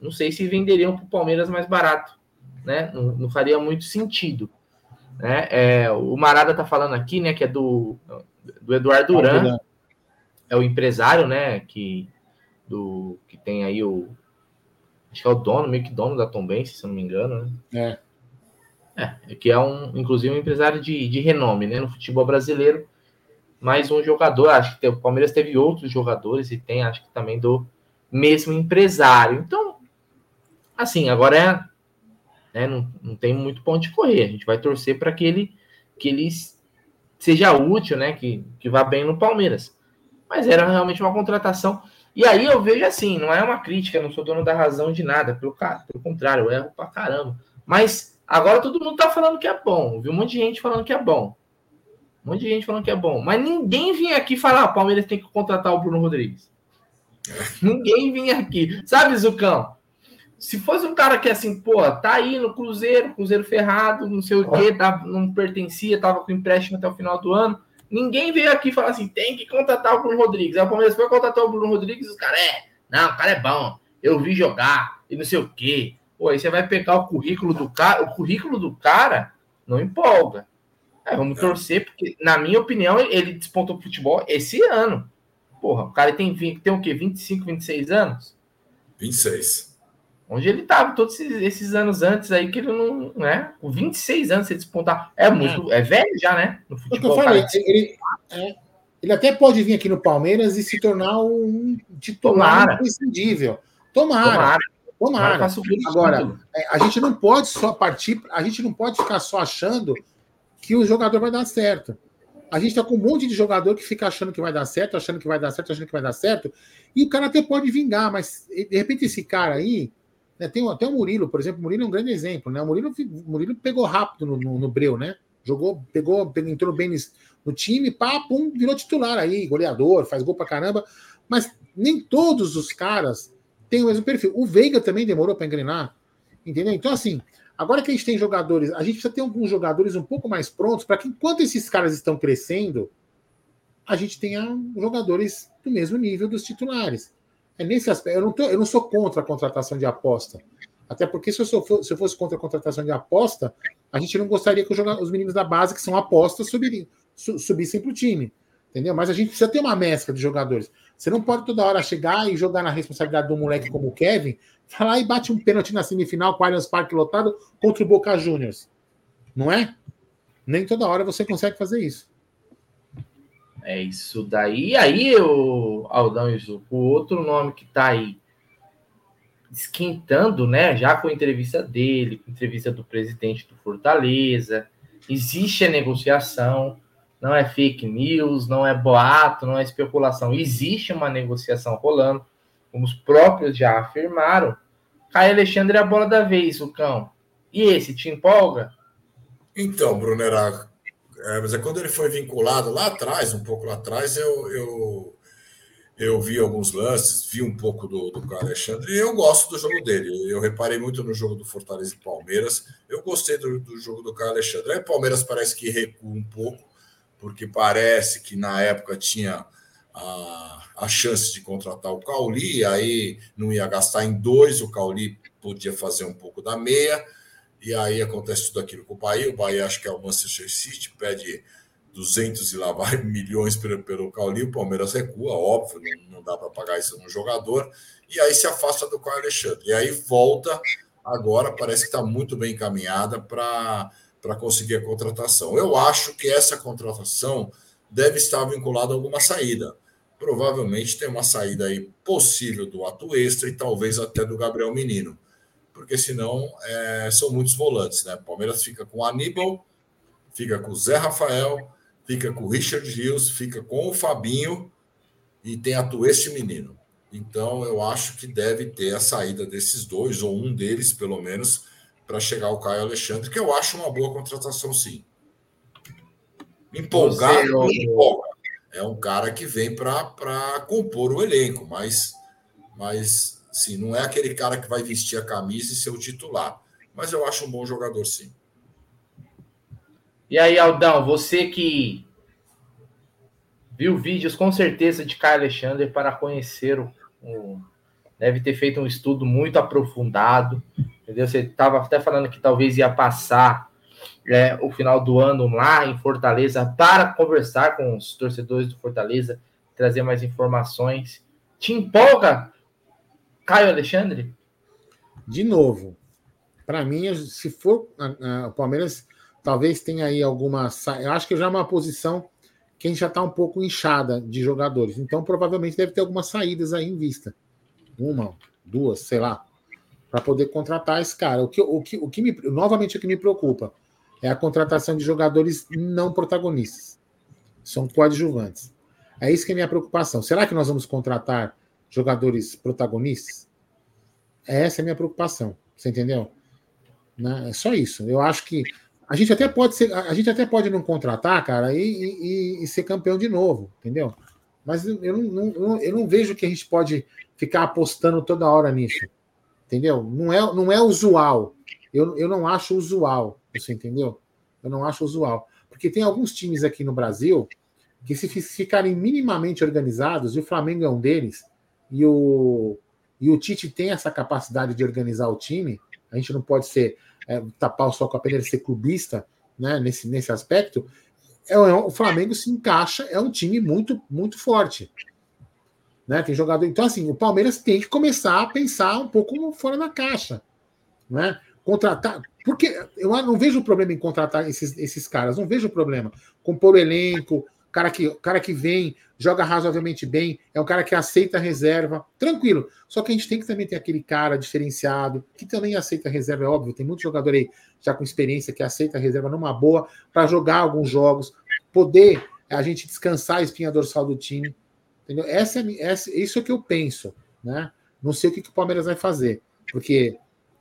Não sei se venderiam para o Palmeiras mais barato né? Não, não faria muito sentido. Né? É, o Marada está falando aqui, né, que é do, do Eduardo Duran, é o empresário, né, que, do, que tem aí o, acho que é o dono, meio que dono da Tombense, se não me engano, né? É. É, que é um, inclusive, um empresário de, de renome, né, no futebol brasileiro, mais um jogador, acho que o Palmeiras teve outros jogadores e tem, acho que também do mesmo empresário. Então, assim, agora é né? Não, não tem muito ponto de correr. A gente vai torcer para que ele, que ele seja útil, né? Que, que vá bem no Palmeiras. Mas era realmente uma contratação. E aí eu vejo assim, não é uma crítica, não sou dono da razão de nada, pelo, pelo contrário, eu erro pra caramba. Mas agora todo mundo tá falando que é bom, viu um monte de gente falando que é bom. Um monte de gente falando que é bom. Mas ninguém vinha aqui falar, ah, o Palmeiras tem que contratar o Bruno Rodrigues. ninguém vinha aqui. Sabe, Zucão? Se fosse um cara que assim, pô, tá aí no Cruzeiro, Cruzeiro ferrado, não sei o quê, tá, não pertencia, tava com empréstimo até o final do ano, Ninguém veio aqui falar assim, tem que contratar o Bruno Rodrigues. Aí o Palmeiras foi contratar o Bruno Rodrigues os caras, é, não, o cara é bom, eu vi jogar e não sei o quê. Pô, aí você vai pegar o currículo do cara, o currículo do cara não empolga. É, vamos torcer, porque, na minha opinião, ele despontou futebol esse ano. Porra, o cara tem, tem o quê? 25, 26 anos? 26. Onde ele estava todos esses, esses, anos antes aí que ele não, né? Com 26 anos você despontar. É muito, é, é velho já, né? No futebol. Eu falei, ele, é, ele até pode vir aqui no Palmeiras e se tornar um titular imprescindível. Tomara. Tomara. Tomara. Agora, é, a gente não pode só partir, a gente não pode ficar só achando que o jogador vai dar certo. A gente está com um monte de jogador que fica achando que vai dar certo, achando que vai dar certo, achando que vai dar certo, e o cara até pode vingar, mas de repente esse cara aí, né, tem até o Murilo, por exemplo, o Murilo é um grande exemplo, né? O Murilo, o Murilo pegou rápido no, no, no Breu, né? Jogou, pegou, entrou bem no time, pá, pum, virou titular aí, goleador, faz gol pra caramba, mas nem todos os caras têm o mesmo perfil. O Veiga também demorou para engrenar, entendeu? Então, assim, Agora que a gente tem jogadores, a gente precisa ter alguns jogadores um pouco mais prontos para que, enquanto esses caras estão crescendo, a gente tenha jogadores do mesmo nível dos titulares. É nesse aspecto. Eu não, tô, eu não sou contra a contratação de aposta. Até porque se eu, sou, se eu fosse contra a contratação de aposta, a gente não gostaria que os, os meninos da base, que são apostas, subissem para o time. Entendeu? Mas a gente precisa ter uma mescla de jogadores. Você não pode toda hora chegar e jogar na responsabilidade do moleque como o Kevin, falar e bate um pênalti na semifinal com o Allianz Parque lotado contra o Boca Juniors. Não é? Nem toda hora você consegue fazer isso. É isso daí. E aí, o Aldão e o outro nome que está aí esquentando, né? Já com a entrevista dele, com a entrevista do presidente do Fortaleza. Existe a negociação não é fake news, não é boato, não é especulação. Existe uma negociação rolando, como os próprios já afirmaram. Caio Alexandre é a bola da vez, o cão. E esse, te empolga? Então, Bruno, é, mas é quando ele foi vinculado lá atrás, um pouco lá atrás, eu, eu, eu vi alguns lances, vi um pouco do, do Alexandre e eu gosto do jogo dele. Eu reparei muito no jogo do Fortaleza e Palmeiras. Eu gostei do, do jogo do Caio Alexandre. Aí o Palmeiras parece que recua um pouco porque parece que na época tinha a, a chance de contratar o Cauli, aí não ia gastar em dois, o Cauli podia fazer um pouco da meia, e aí acontece tudo aquilo com o Bahia. O Bahia, acho que é o Manchester City, pede 200 e lá vai milhões pelo, pelo Cauli, o Palmeiras recua, óbvio, não, não dá para pagar isso no jogador, e aí se afasta do Caio Alexandre. E aí volta, agora parece que está muito bem encaminhada para para conseguir a contratação. Eu acho que essa contratação deve estar vinculada a alguma saída. Provavelmente tem uma saída aí possível do ato extra e talvez até do Gabriel Menino, porque senão é, são muitos volantes, né? Palmeiras fica com o Aníbal, fica com o Zé Rafael, fica com o Richard Rios, fica com o Fabinho e tem ato este menino. Então eu acho que deve ter a saída desses dois, ou um deles, pelo menos, para chegar o Caio Alexandre, que eu acho uma boa contratação, sim. Empolgado, empolga. É um cara que vem para compor o elenco, mas, mas sim, não é aquele cara que vai vestir a camisa e ser o titular. Mas eu acho um bom jogador, sim. E aí, Aldão, você que viu vídeos com certeza de Caio Alexandre para conhecer o, o deve ter feito um estudo muito aprofundado, entendeu? Você estava até falando que talvez ia passar é, o final do ano lá em Fortaleza para conversar com os torcedores do Fortaleza, trazer mais informações. Te empolga, Caio Alexandre? De novo, para mim, se for o Palmeiras, talvez tenha aí alguma. Eu acho que já é uma posição que a gente já está um pouco inchada de jogadores. Então, provavelmente deve ter algumas saídas aí em vista uma, duas, sei lá, para poder contratar esse cara. O que, o que, o que me, novamente, o que me preocupa é a contratação de jogadores não protagonistas. São coadjuvantes. É isso que é minha preocupação. Será que nós vamos contratar jogadores protagonistas? Essa é a minha preocupação. Você entendeu? Né? É só isso. Eu acho que a gente até pode ser, a gente até pode não contratar, cara, e, e, e ser campeão de novo, entendeu? Mas eu não, não, eu não vejo que a gente pode ficar apostando toda hora nisso. Entendeu? Não é, não é usual. Eu, eu não acho usual. Você entendeu? Eu não acho usual. Porque tem alguns times aqui no Brasil que se ficarem minimamente organizados, e o Flamengo é um deles, e o, e o Tite tem essa capacidade de organizar o time, a gente não pode ser é, tapar o sol com a peneira ser clubista né, nesse, nesse aspecto. É, é, o Flamengo se encaixa, é um time muito, muito forte. Né? Tem jogador. Então, assim, o Palmeiras tem que começar a pensar um pouco fora da caixa. Né? Contratar. Porque eu não vejo problema em contratar esses, esses caras, não vejo problema. Compor o elenco, cara que, cara que vem, joga razoavelmente bem, é um cara que aceita reserva, tranquilo. Só que a gente tem que também ter aquele cara diferenciado, que também aceita reserva, é óbvio. Tem muito jogador aí já com experiência que aceita reserva numa boa, para jogar alguns jogos, poder a gente descansar a espinha dorsal do time. Entendeu? Essa, é, essa, isso é o que eu penso. Né? Não sei o que, que o Palmeiras vai fazer, porque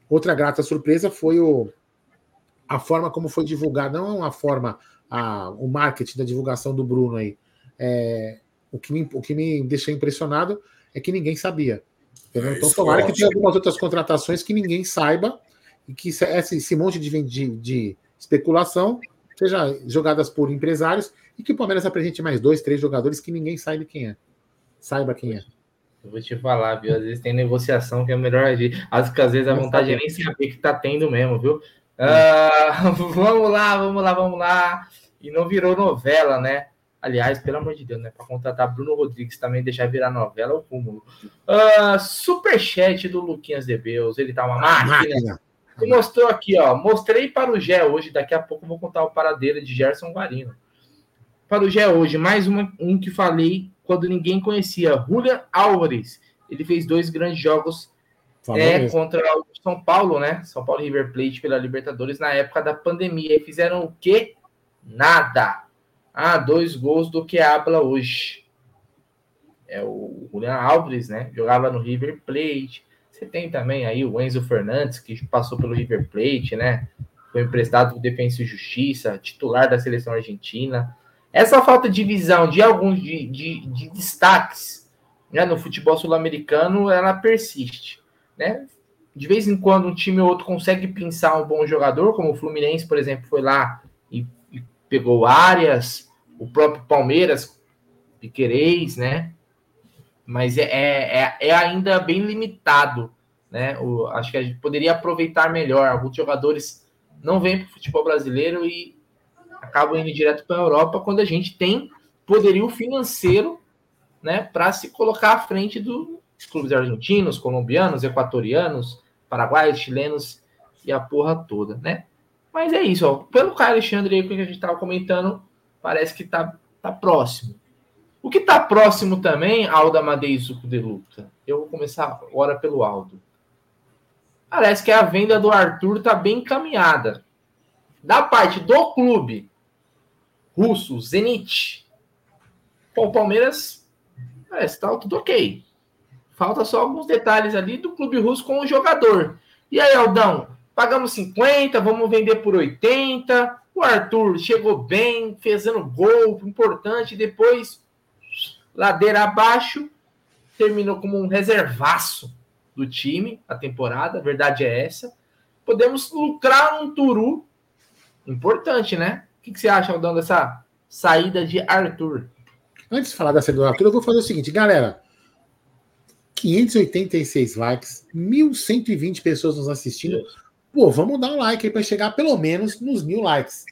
outra grata surpresa foi o, a forma como foi divulgado, não é uma forma a, o marketing da divulgação do Bruno aí. É, o, que me, o que me deixou impressionado é que ninguém sabia. É, então, tomara que tenha algumas outras contratações que ninguém saiba e que esse, esse monte de, de, de especulação seja jogadas por empresários e que o Palmeiras apresente mais dois, três jogadores que ninguém saiba quem é. Saiba quem é. Eu vou te falar, viu? Às vezes tem negociação que é melhor agir. Às vezes a vontade é nem saber que tá tendo mesmo, viu? Uh, vamos lá, vamos lá, vamos lá e não virou novela, né? Aliás, pelo amor de Deus, né? Para contratar Bruno Rodrigues também deixar virar novela, o cúmulo. Uh, superchat do Luquinhas de Beus, ele tá uma máquina. Ele mostrou aqui, ó. Mostrei para o Gé hoje, daqui a pouco vou contar o paradeiro de Gerson Varino. Para o Gé hoje, mais uma, um que falei quando ninguém conhecia, Julian Álvares. Ele fez dois grandes jogos é, contra o São Paulo, né? São Paulo River Plate pela Libertadores na época da pandemia. E fizeram o quê? Nada. Ah, dois gols do que habla hoje. É o Julian Alves, né? Jogava no River Plate. Você tem também aí o Enzo Fernandes, que passou pelo River Plate, né? Foi emprestado do Defensa e Justiça, titular da seleção argentina. Essa falta de visão de alguns de, de, de destaques né, no futebol sul-americano, ela persiste. Né? De vez em quando um time ou outro consegue pensar um bom jogador, como o Fluminense, por exemplo, foi lá pegou Arias, o próprio Palmeiras, Piquerez, né? Mas é, é, é, é ainda bem limitado, né? O, acho que a gente poderia aproveitar melhor. Alguns jogadores não vêm para o futebol brasileiro e acabam indo direto para a Europa quando a gente tem poderio financeiro, né? Para se colocar à frente dos clubes argentinos, colombianos, equatorianos, paraguaios, chilenos e a porra toda, né? Mas é isso, ó. Pelo Caio Alexandre aí que a gente estava comentando, parece que tá, tá próximo. O que tá próximo também, Aldo Amadei Suco de Luta. Eu vou começar agora pelo Aldo. Parece que a venda do Arthur tá bem encaminhada. Da parte do clube russo, Zenit, o Palmeiras parece tá tudo ok. Falta só alguns detalhes ali do clube russo com o jogador. E aí, Aldão, Pagamos 50, vamos vender por 80. O Arthur chegou bem, fazendo gol importante. Depois, ladeira abaixo, terminou como um reservaço do time a temporada. A verdade é essa. Podemos lucrar um Turu importante, né? O que, que você acha, Aldão, dessa saída de Arthur? Antes de falar da saída do Arthur, eu vou fazer o seguinte, galera. 586 likes, 1.120 pessoas nos assistindo. Pô, vamos dar um like aí para chegar pelo menos nos mil likes.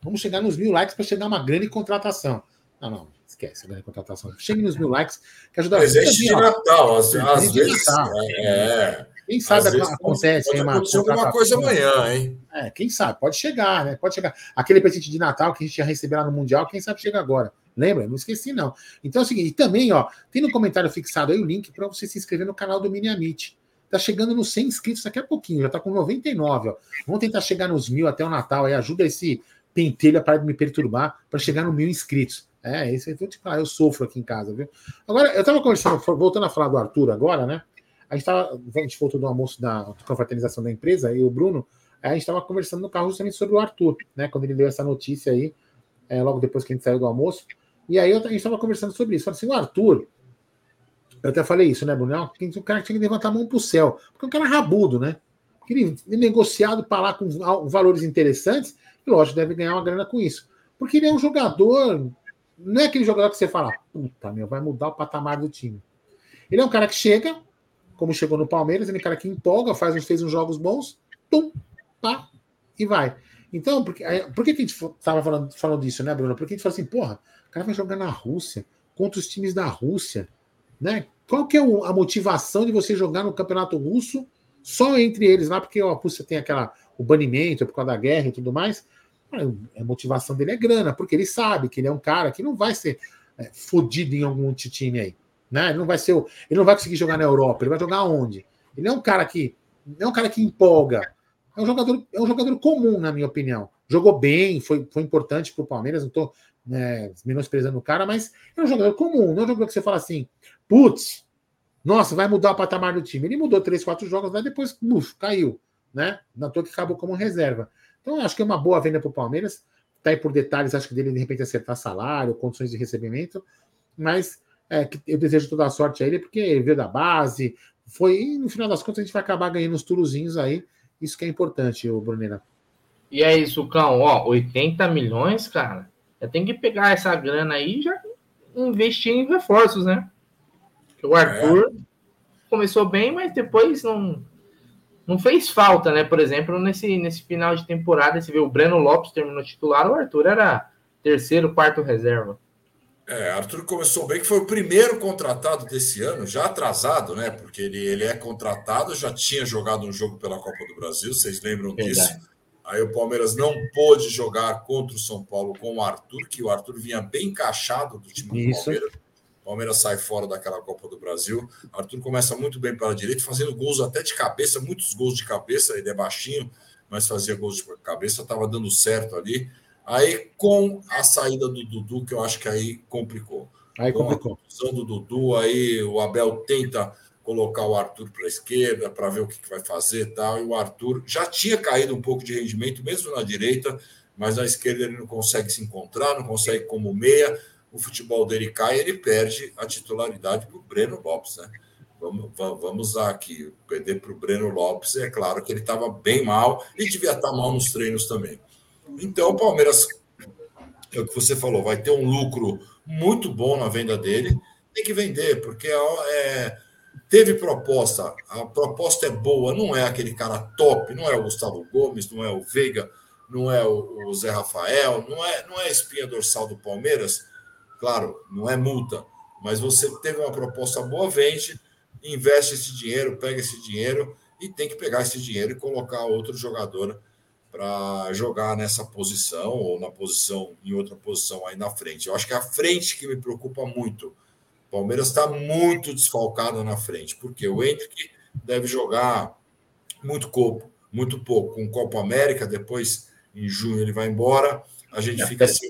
Vamos chegar nos mil likes para chegar uma grande contratação. Não, não, esquece a grande contratação. Chegue nos mil likes, que ajuda Presente de Natal, às, às vezes. Natal. É. Quem sabe vezes, acontece pode, acontecer alguma coisa amanhã, hein? É, quem sabe, pode chegar, né? Pode chegar. Aquele presente de Natal que a gente ia receber lá no Mundial, quem sabe chega agora. Lembra? Não esqueci, não. Então é o seguinte, também, ó, tem no comentário fixado aí o link para você se inscrever no canal do Mini Amit. Tá chegando nos 100 inscritos daqui a pouquinho, já tá com 99, ó. Vamos tentar chegar nos mil até o Natal aí. Ajuda esse pentelho para me perturbar para chegar no mil inscritos. É, isso aí, tipo, ah, eu sofro aqui em casa, viu? Agora, eu tava conversando, voltando a falar do Arthur agora, né? A gente tava, a gente voltou do almoço da confraternização da empresa, e o Bruno, a gente estava conversando no carro justamente sobre o Arthur, né? Quando ele deu essa notícia aí, é, logo depois que a gente saiu do almoço. E aí a gente estava conversando sobre isso. Falei assim, o Arthur, eu até falei isso, né, Brunel? O cara tinha que levantar a mão para o céu. Porque é um cara rabudo, né? Ele, ele negociado para lá com valores interessantes, e lógico, deve ganhar uma grana com isso. Porque ele é um jogador não é aquele jogador que você fala, puta, meu, vai mudar o patamar do time. Ele é um cara que chega, como chegou no Palmeiras, ele é um cara que empolga, faz, fez uns jogos bons, tum, pá, e vai. Então, por, por que, que a gente estava falando, falando disso, né, Bruno? Porque a gente fala assim, porra, o cara vai jogar na Rússia, contra os times da Rússia, né? Qual que é a motivação de você jogar no campeonato russo só entre eles lá, porque a Rússia tem aquela, o banimento por causa da guerra e tudo mais? A motivação dele é grana, porque ele sabe que ele é um cara que não vai ser é, fodido em algum time aí. Né? Ele não vai ser, ele não vai conseguir jogar na Europa, ele vai jogar onde? Ele é um cara que é um cara que empolga. É um jogador, é um jogador comum, na minha opinião. Jogou bem, foi, foi importante para o Palmeiras, não estou né, menosprezando o cara, mas é um jogador comum, não é um jogador que você fala assim, putz, nossa, vai mudar o patamar do time. Ele mudou três, quatro jogos, mas depois uf, caiu, né? Não que acabou como reserva. Então, acho que é uma boa venda para o Palmeiras. Está aí por detalhes, acho que dele de repente acertar salário, condições de recebimento, mas é, eu desejo toda a sorte a ele, porque ele veio da base, foi, e no final das contas a gente vai acabar ganhando uns turuzinhos aí, isso que é importante, o Brunera. E é isso, Cão, ó, 80 milhões, cara, tem que pegar essa grana aí e já investir em reforços, né? O Arthur é. começou bem, mas depois não, não fez falta, né? Por exemplo, nesse, nesse final de temporada, você vê o Breno Lopes terminou titular, o Arthur era terceiro, quarto reserva. É, Arthur começou bem, que foi o primeiro contratado desse ano, já atrasado, né? Porque ele, ele é contratado, já tinha jogado um jogo pela Copa do Brasil, vocês lembram Verdade. disso? Aí o Palmeiras não pôde jogar contra o São Paulo com o Arthur, que o Arthur vinha bem encaixado do time do. Palmeiras. Palmeiras sai fora daquela Copa do Brasil. Arthur começa muito bem pela direita, fazendo gols até de cabeça, muitos gols de cabeça. Ele é baixinho, mas fazia gols de cabeça, estava dando certo ali. Aí, com a saída do Dudu, que eu acho que aí complicou. Aí complicou. Com a do Dudu, aí o Abel tenta colocar o Arthur para a esquerda para ver o que, que vai fazer e tal. E o Arthur já tinha caído um pouco de rendimento, mesmo na direita, mas na esquerda ele não consegue se encontrar, não consegue como meia. O futebol dele cai, ele perde a titularidade para o Breno Lopes, né? Vamos, vamos aqui, perder para o Breno Lopes. É claro que ele estava bem mal e devia estar tá mal nos treinos também. Então, o Palmeiras, é o que você falou, vai ter um lucro muito bom na venda dele. Tem que vender, porque é, teve proposta, a proposta é boa, não é aquele cara top, não é o Gustavo Gomes, não é o Veiga, não é o, o Zé Rafael, não é, não é a espinha dorsal do Palmeiras. Claro, não é multa, mas você teve uma proposta boa, vende, investe esse dinheiro, pega esse dinheiro e tem que pegar esse dinheiro e colocar outro jogador para jogar nessa posição ou na posição em outra posição aí na frente. Eu acho que é a frente que me preocupa muito. O Palmeiras está muito desfalcado na frente, porque o Hendrick deve jogar muito pouco, muito pouco com Copa América, depois em junho ele vai embora, a gente é, fica assim.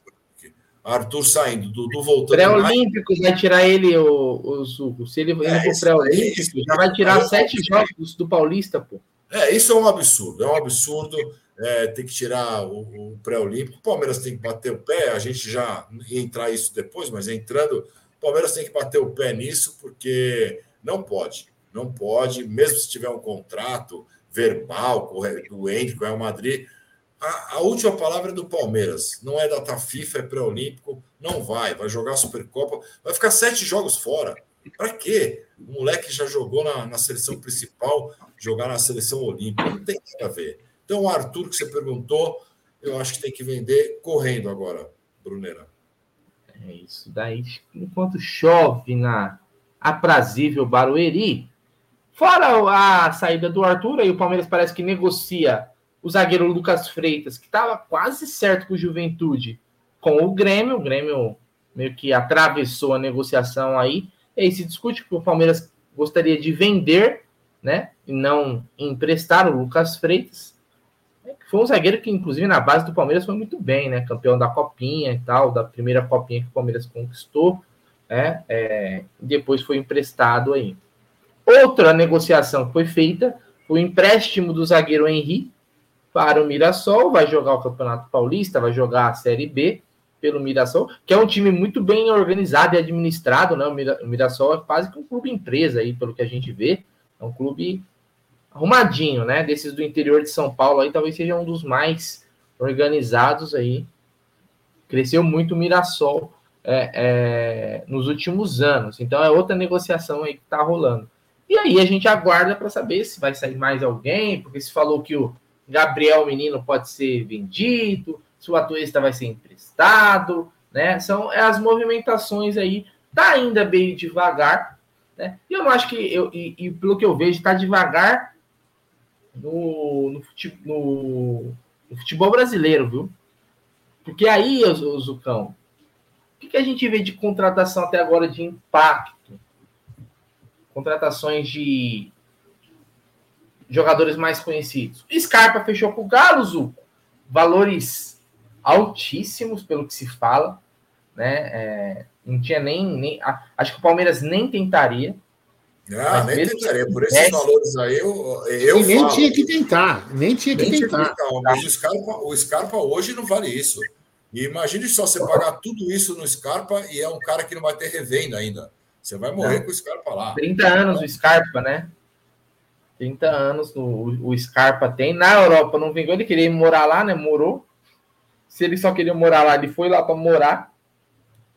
Arthur saindo, Dudu voltando. Pré-Olímpico vai tirar ele, o, o, se ele for é, pré-olímpico, já vai tirar é sete jogos do Paulista, pô. É, isso é um absurdo, é um absurdo é, tem que tirar o, o pré-olímpico. O Palmeiras tem que bater o pé, a gente já ia entrar isso depois, mas entrando, o Palmeiras tem que bater o pé nisso, porque não pode, não pode, mesmo se tiver um contrato verbal do Henrique, com o Madrid. A, a, última palavra é do Palmeiras, não é data FIFA, é pré-olímpico, não vai, vai jogar a Supercopa, vai ficar sete jogos fora. Para quê? O moleque já jogou na, na seleção principal, jogar na seleção olímpica, não tem nada a ver. Então, o Arthur, que você perguntou, eu acho que tem que vender correndo agora, Brunera. É isso daí. Enquanto chove na aprazível Barueri, fora a saída do Arthur, aí o Palmeiras parece que negocia o zagueiro Lucas Freitas, que estava quase certo com o Juventude, com o Grêmio. O Grêmio meio que atravessou a negociação aí. E aí se discute que o Palmeiras gostaria de vender, né? E não emprestar o Lucas Freitas. Foi um zagueiro que, inclusive, na base do Palmeiras foi muito bem, né? Campeão da Copinha e tal, da primeira Copinha que o Palmeiras conquistou, né? É, depois foi emprestado aí. Outra negociação que foi feita foi o empréstimo do zagueiro Henri para o Mirassol, vai jogar o Campeonato Paulista, vai jogar a Série B pelo Mirassol, que é um time muito bem organizado e administrado, né? O Mirassol é quase que um clube empresa aí, pelo que a gente vê. É um clube arrumadinho, né? Desses do interior de São Paulo aí, talvez seja um dos mais organizados aí. Cresceu muito o Mirassol é, é, nos últimos anos. Então é outra negociação aí que está rolando. E aí a gente aguarda para saber se vai sair mais alguém, porque se falou que o Gabriel Menino pode ser vendido, se o Atuesta vai ser emprestado, né? São é as movimentações aí, tá ainda bem devagar, né? E eu não acho que eu e, e pelo que eu vejo tá devagar no, no, no, no futebol brasileiro, viu? Porque aí, o Zucão, o que, que a gente vê de contratação até agora de impacto? Contratações de jogadores mais conhecidos. Scarpa fechou com o Galo, Zuco. Valores altíssimos, pelo que se fala. Né? É, não tinha nem, nem. Acho que o Palmeiras nem tentaria. Ah, nem tentaria. Por esses valores aí, eu, eu nem falo, tinha que tentar. Nem tinha que nem tentar. Tinha que tentar. O, Scarpa, o Scarpa hoje não vale isso. E imagine só você pagar tudo isso no Scarpa e é um cara que não vai ter revenda ainda. Você vai morrer com o Scarpa lá. 30 anos o Scarpa, né? 30 anos o, o Scarpa tem. Na Europa não vingou, ele queria morar lá, né? Morou. Se ele só queria morar lá, ele foi lá para morar.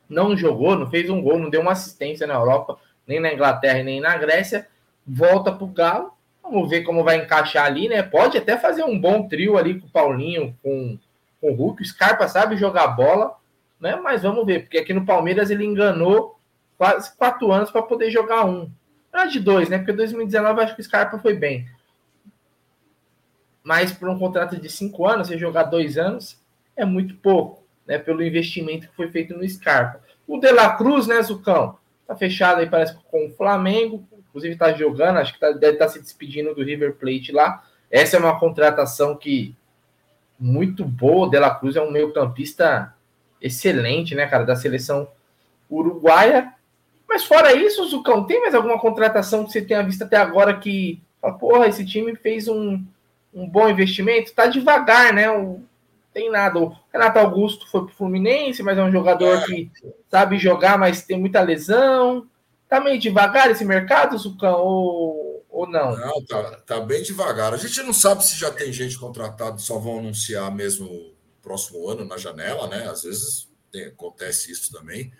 Não jogou, não fez um gol, não deu uma assistência na Europa nem na Inglaterra nem na Grécia, volta para o Galo. Vamos ver como vai encaixar ali, né? Pode até fazer um bom trio ali com o Paulinho, com, com o Hulk. O Scarpa sabe jogar bola, né? Mas vamos ver, porque aqui no Palmeiras ele enganou quase quatro anos para poder jogar um. Não de dois, né? Porque 2019 acho que o Scarpa foi bem. Mas para um contrato de cinco anos, você jogar dois anos é muito pouco, né? Pelo investimento que foi feito no Scarpa. O De La Cruz, né, Zucão? Tá fechado aí, parece com o Flamengo. Inclusive tá jogando, acho que tá, deve estar tá se despedindo do River Plate lá. Essa é uma contratação que muito boa. De La Cruz é um meio-campista excelente, né, cara, da seleção uruguaia. Mas fora isso, Zucão, tem mais alguma contratação que você tenha visto até agora que, porra, esse time fez um, um bom investimento? Tá devagar, né? O, tem nada. O Renato Augusto foi pro Fluminense, mas é um jogador é. que sabe jogar, mas tem muita lesão. Tá meio devagar esse mercado, Zucão, ou, ou não? Não, tá, tá bem devagar. A gente não sabe se já tem gente contratada, só vão anunciar mesmo próximo ano na janela, né? Às vezes tem, acontece isso também,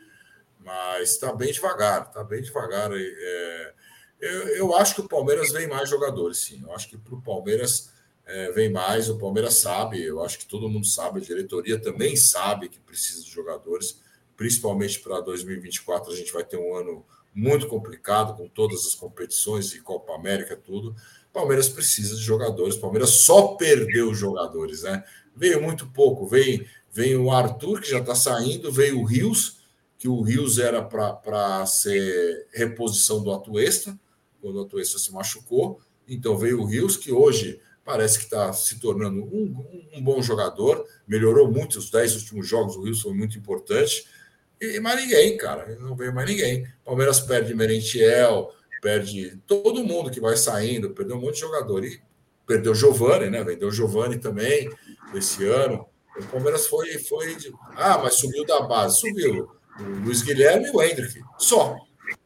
mas tá bem devagar, tá bem devagar. É, eu, eu acho que o Palmeiras vem mais jogadores, sim. Eu acho que para o Palmeiras é, vem mais, o Palmeiras sabe, eu acho que todo mundo sabe, a diretoria também sabe que precisa de jogadores, principalmente para 2024, a gente vai ter um ano muito complicado com todas as competições e Copa América, tudo. Palmeiras precisa de jogadores, Palmeiras só perdeu jogadores, né? Veio muito pouco, veio, veio o Arthur, que já está saindo, veio o Rios, que o Rios era para ser reposição do Atuesta, quando o Atuesta se machucou, então veio o Rios, que hoje parece que está se tornando um, um, bom jogador, melhorou muito os 10 últimos jogos, o Wilson foi muito importante, e mais ninguém, cara, não veio mais ninguém. Palmeiras perde Merentiel, perde todo mundo que vai saindo, perdeu um monte de jogador, e perdeu Giovani, né, vendeu Giovani também, esse ano, o Palmeiras foi, foi, ah, mas subiu da base, subiu, o Luiz Guilherme e o Hendrick, só,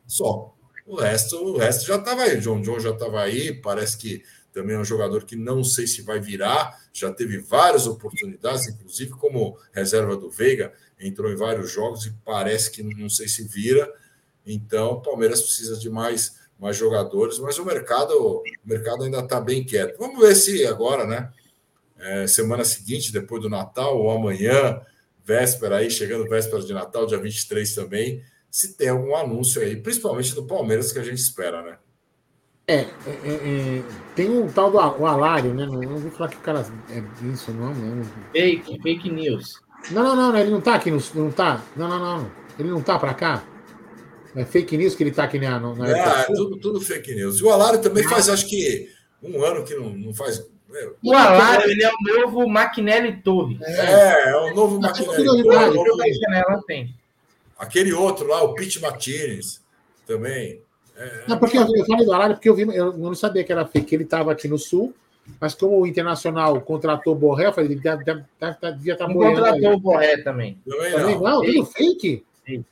só. O resto, o resto já estava aí. O John John já estava aí. Parece que também é um jogador que não sei se vai virar, já teve várias oportunidades, inclusive como reserva do Veiga, entrou em vários jogos e parece que não sei se vira. Então, o Palmeiras precisa de mais, mais jogadores, mas o mercado, o mercado ainda está bem quieto. Vamos ver se agora, né? É, semana seguinte, depois do Natal, ou amanhã, véspera aí, chegando véspera de Natal, dia 23 também, se tem algum anúncio aí, principalmente do Palmeiras, que a gente espera, né? É, é, é, é, tem um tal do o Alário, né? Não, não vou falar que o cara é isso, não, não. Fake, fake news. Não, não, não, ele não tá aqui, no, não tá. Não, não, não. Ele não tá pra cá. É fake news que ele tá aqui na. na é, é tudo, tudo fake news. E o Alário também faz, acho que, um ano que não, não faz. É, o Alário, ele é o novo Maquinelli Torres. É, é o novo Maquinelli Torres. tem. Aquele outro lá, o Pete Martinez, também. É, não, porque eu, eu falei do Alário porque eu, vi, eu não sabia que era fake, ele estava aqui no Sul, mas como o Internacional contratou o Borré, eu falei, ele devia, devia, devia estar tá Contratou aí. o Borré também. Também não. não tudo fake? Sim.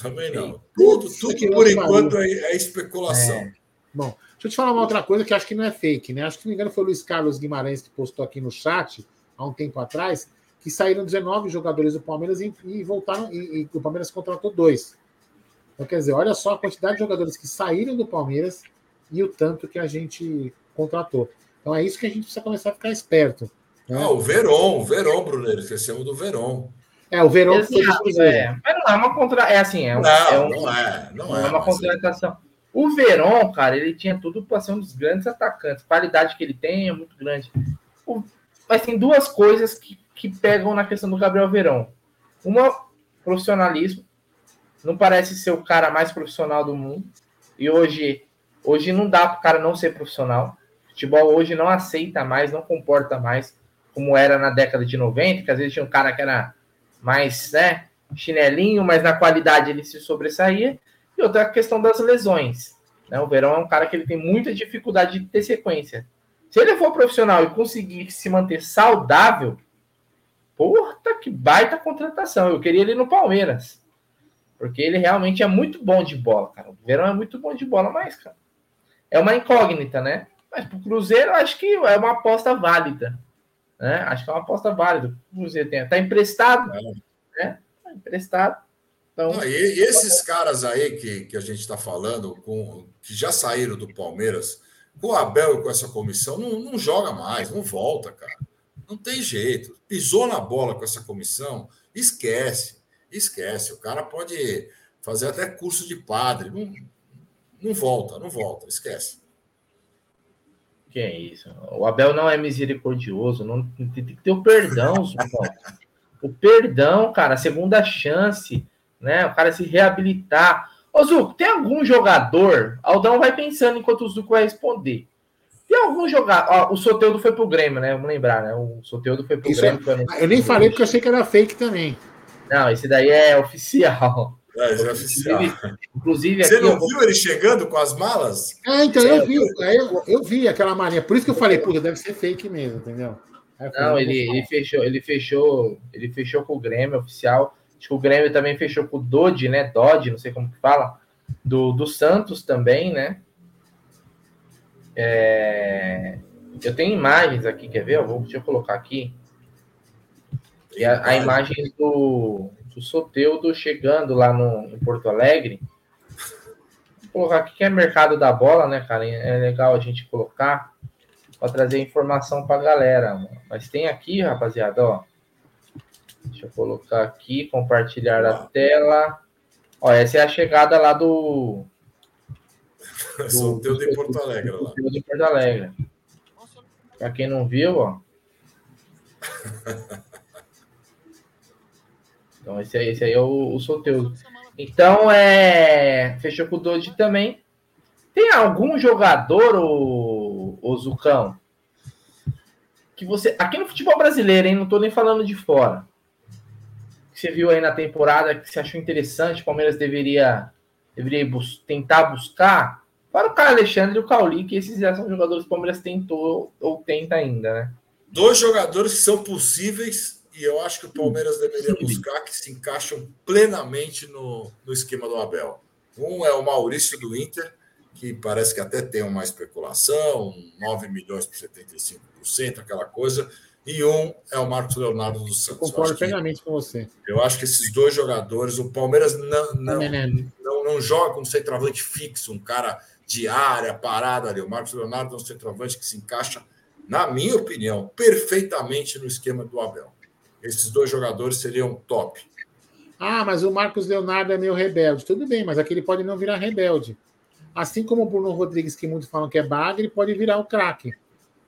Também não. Tudo, tudo por enquanto é, é, especulação. É. Bom, deixa eu te falar uma outra coisa que acho que não é fake, né? Acho que, se não me engano, foi o Luiz Carlos Guimarães que postou aqui no chat há um tempo atrás, que saíram 19 jogadores do Palmeiras e, e voltaram, e, e, o Palmeiras contratou dois. Então, quer dizer, olha só a quantidade de jogadores que saíram do Palmeiras e o tanto que a gente contratou. Então é isso que a gente precisa começar a ficar esperto. Né? Ah, o Veron, o Veron, Bruno, esquecemos do Veron. É, o Verão foi é, Mas não é uma contra. É assim, é, um, não, é um, não é. Não, não é, é uma contratação. O Verón, cara, ele tinha tudo para ser um dos grandes atacantes. A qualidade que ele tem é muito grande. O, mas tem duas coisas que, que pegam na questão do Gabriel Verón. Uma, profissionalismo. Não parece ser o cara mais profissional do mundo. E hoje, hoje não dá para o cara não ser profissional. O futebol hoje não aceita mais, não comporta mais como era na década de 90, que às vezes tinha um cara que era mais, né, chinelinho, mas na qualidade ele se sobressaía. E outra questão das lesões. Né? O Verão é um cara que ele tem muita dificuldade de ter sequência. Se ele for profissional e conseguir se manter saudável, porra, que baita contratação. Eu queria ele no Palmeiras. Porque ele realmente é muito bom de bola, cara. O Verão é muito bom de bola, mas, cara, é uma incógnita, né? Mas pro Cruzeiro, acho que é uma aposta válida. Né? Acho que é uma aposta válida. O Cruzeiro tem. Tá emprestado. É. Né? Tá emprestado. Então, e, e esses caras aí que, que a gente está falando, com, que já saíram do Palmeiras, com o Abel e com essa comissão, não, não joga mais, não volta, cara. Não tem jeito. Pisou na bola com essa comissão, esquece. Esquece. O cara pode fazer até curso de padre. Não, não volta, não volta, esquece. Que é isso? O Abel não é misericordioso, não tem que ter o perdão, O perdão, cara, a segunda chance né? O cara se reabilitar. Ô, Zuco, tem algum jogador? Aldão vai pensando enquanto o Zuco vai responder. Tem algum jogador? o Soteudo foi pro Grêmio, né? Vamos lembrar, né? O Soteudo foi pro Isso Grêmio. É... Eu nem falei porque eu achei que era fake também. Não, esse daí é oficial. É, é oficial. Inclusive, Você não viu ele chegando com as malas? Ah, então eu é, vi, eu, eu, vi aquela malinha. Por isso que eu falei, puta, deve ser fake mesmo, entendeu? Não, ele, ele fechou, ele fechou, ele fechou com o Grêmio oficial. Acho que o Grêmio também fechou com o Dodge, né? Dodge, não sei como que fala. Do, do Santos também, né? É... Eu tenho imagens aqui, quer ver? Eu vou, deixa eu colocar aqui. E a, a imagem do, do Soteudo chegando lá no, em Porto Alegre. Vou colocar aqui que é mercado da bola, né, cara? É legal a gente colocar para trazer informação para a galera. Mas tem aqui, rapaziada, ó. Deixa eu colocar aqui, compartilhar a tela. Ó, essa é a chegada lá do. do Solteiro de Porto Alegre. Do, do, de Porto Alegre. Para quem não viu, ó. Então, esse aí, esse aí é o, o sorteio. Então, é. Fechou com o Doji também. Tem algum jogador, o, o Zucão, que você. Aqui no futebol brasileiro, hein? Não tô nem falando de fora que você viu aí na temporada que você achou interessante, o Palmeiras deveria, deveria bus tentar buscar? Para o Caio Alexandre e o Cauli, que esses já são jogadores que o Palmeiras tentou ou tenta ainda, né? Dois jogadores que são possíveis e eu acho que o Palmeiras deveria buscar que se encaixam plenamente no, no esquema do Abel. Um é o Maurício do Inter, que parece que até tem uma especulação, 9 milhões por 75%, aquela coisa e um é o Marcos Leonardo dos Santos. Eu concordo plenamente com você. Eu acho que esses dois jogadores, o Palmeiras não, não, não, não joga com um centroavante fixo, um cara de área, parado ali. O Marcos Leonardo é um centroavante que se encaixa, na minha opinião, perfeitamente no esquema do Abel. Esses dois jogadores seriam top. Ah, mas o Marcos Leonardo é meio rebelde. Tudo bem, mas aquele pode não virar rebelde. Assim como o Bruno Rodrigues, que muitos falam que é bagre, pode virar o craque.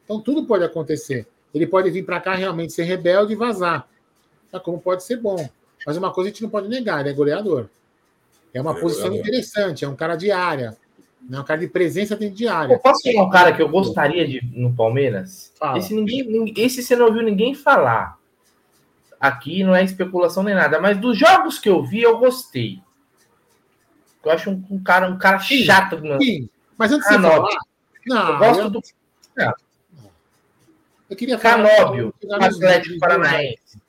Então tudo pode acontecer. Ele pode vir para cá realmente ser rebelde e vazar. Tá? Como pode ser bom. Mas uma coisa a gente não pode negar, ele é goleador. É uma é posição goleador. interessante, é um cara de área. É um cara de presença dentro de área. Eu posso falar um cara que eu gostaria de no Palmeiras? Esse, ninguém, esse você não ouviu ninguém falar. Aqui não é especulação nem nada, mas dos jogos que eu vi, eu gostei. Eu acho um, um cara, um cara chato. Sim, sim. mas antes de você falar... Não, eu gosto eu... do... Não. Eu queria Canóbio, Atlético Paranaense.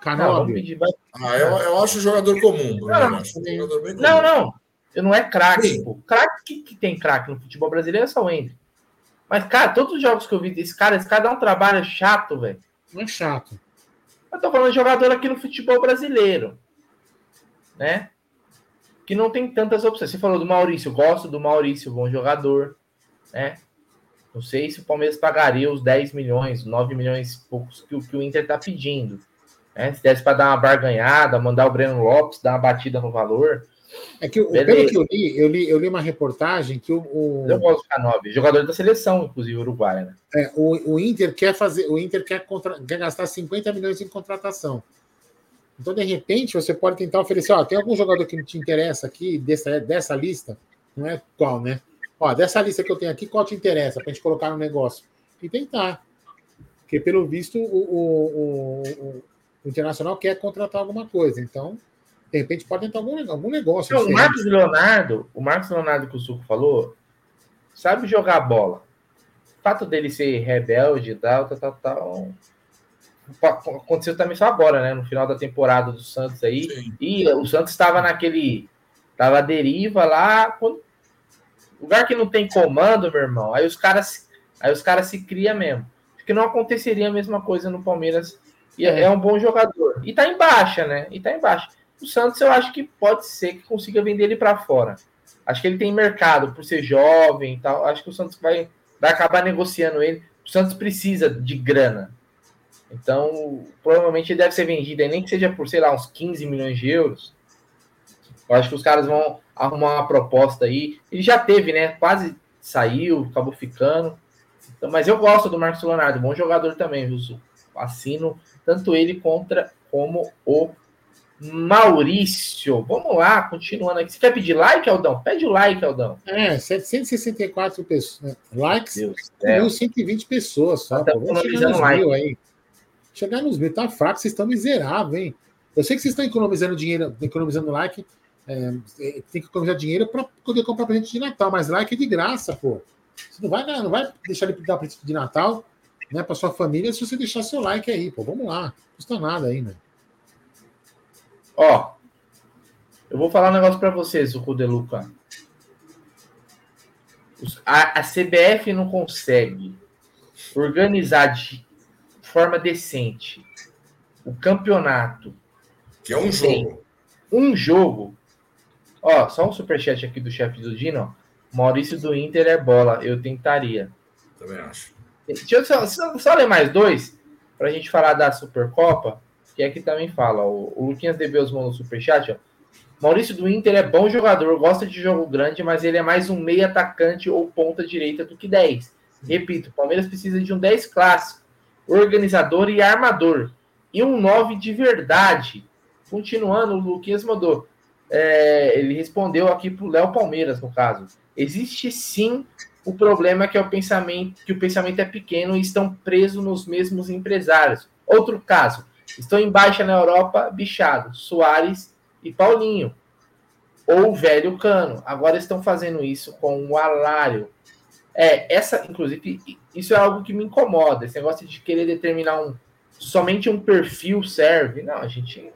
Canóbio. Ah, eu, eu acho jogador comum, Bruno. Não, um jogador comum. não, não. Eu não é craque. Craque que, que tem craque no futebol brasileiro é só o Ender. Mas, cara, todos os jogos que eu vi desse cara, esse cara dá um trabalho chato, velho. Não é chato. Eu tô falando de jogador aqui no futebol brasileiro, né? Que não tem tantas opções. Você falou do Maurício, gosto do Maurício, bom jogador, né? Não sei se o Palmeiras pagaria os 10 milhões, 9 milhões poucos que, que o Inter tá pedindo. Né? Se desse para dar uma barganhada, mandar o Breno Lopes dar uma batida no valor, é que, Beleza. pelo que eu li, eu li, eu li uma reportagem que o. o... Eu gosto do Canobi, jogador da seleção, inclusive, uruguaia, né? É, o, o Inter quer fazer, o Inter quer, contra, quer gastar 50 milhões em contratação. Então, de repente, você pode tentar oferecer, ó, tem algum jogador que te interessa aqui dessa, dessa lista? Não é qual, né? Ó, dessa lista que eu tenho aqui, qual te interessa para a gente colocar no negócio? E tentar. Porque, pelo visto, o, o, o, o Internacional quer contratar alguma coisa. Então, de repente pode entrar algum, algum negócio. Não, o Marcos Leonardo, o Marcos Leonardo que o Suco falou, sabe jogar bola. O fato dele ser rebelde e tal, tal, tal, tal. Aconteceu também só agora, né? No final da temporada do Santos aí. Sim. E o Santos estava naquele. Tava à deriva lá. Quando, lugar que não tem comando, meu irmão. Aí os caras, aí os caras se criam mesmo. Acho que não aconteceria a mesma coisa no Palmeiras. E é, é um bom jogador. E tá em baixa, né? E tá em baixa. O Santos eu acho que pode ser que consiga vender ele para fora. Acho que ele tem mercado por ser jovem e tal. Acho que o Santos vai, vai acabar negociando ele. O Santos precisa de grana. Então, provavelmente ele deve ser vendido, nem que seja por, sei lá, uns 15 milhões de euros. Eu acho que os caras vão arrumar uma proposta aí. Ele já teve, né? Quase saiu, acabou ficando. Então, mas eu gosto do Marcos Leonardo, bom jogador também, viu? Assino tanto ele contra como o Maurício. Vamos lá, continuando aqui. Você quer pedir like, Aldão? Pede o like, Aldão. É, 764 pessoas. Né? Likes, 1.120 pessoas só. Tá chegar nos like. mil aí. Chegar nos mil, tá fraco, vocês estão miseráveis, hein? Eu sei que vocês estão economizando dinheiro, economizando like. É, tem que economizar dinheiro para poder comprar presente de Natal, mas like é de graça, pô. Você não vai, não vai deixar de dar presente de Natal né, para sua família se você deixar seu like aí, pô. Vamos lá. Não custa nada ainda. Ó, eu vou falar um negócio para vocês, o Rudeluca. A, a CBF não consegue organizar de forma decente o campeonato. Que é um jogo. Um jogo. Ó, só um superchat aqui do chefe do Dino. Maurício do Inter é bola. Eu tentaria. Também acho. Deixa eu só, só, só ler mais dois para a gente falar da Supercopa que aqui também fala. O, o Luquinhas de Beusman no Superchat, ó. Maurício do Inter é bom jogador, gosta de jogo grande, mas ele é mais um meio atacante ou ponta direita do que 10. Repito, o Palmeiras precisa de um 10 clássico, organizador e armador. E um 9 de verdade. Continuando, o Luquinhas mandou. É, ele respondeu aqui para o Léo Palmeiras, no caso. Existe sim o problema que é o pensamento, que o pensamento é pequeno e estão presos nos mesmos empresários. Outro caso, Estão em baixa na Europa, bichado, Soares e Paulinho. Ou o velho Cano. Agora estão fazendo isso com o Alário. É, essa, inclusive, isso é algo que me incomoda. Esse negócio de querer determinar um. Somente um perfil serve. Não, a gente.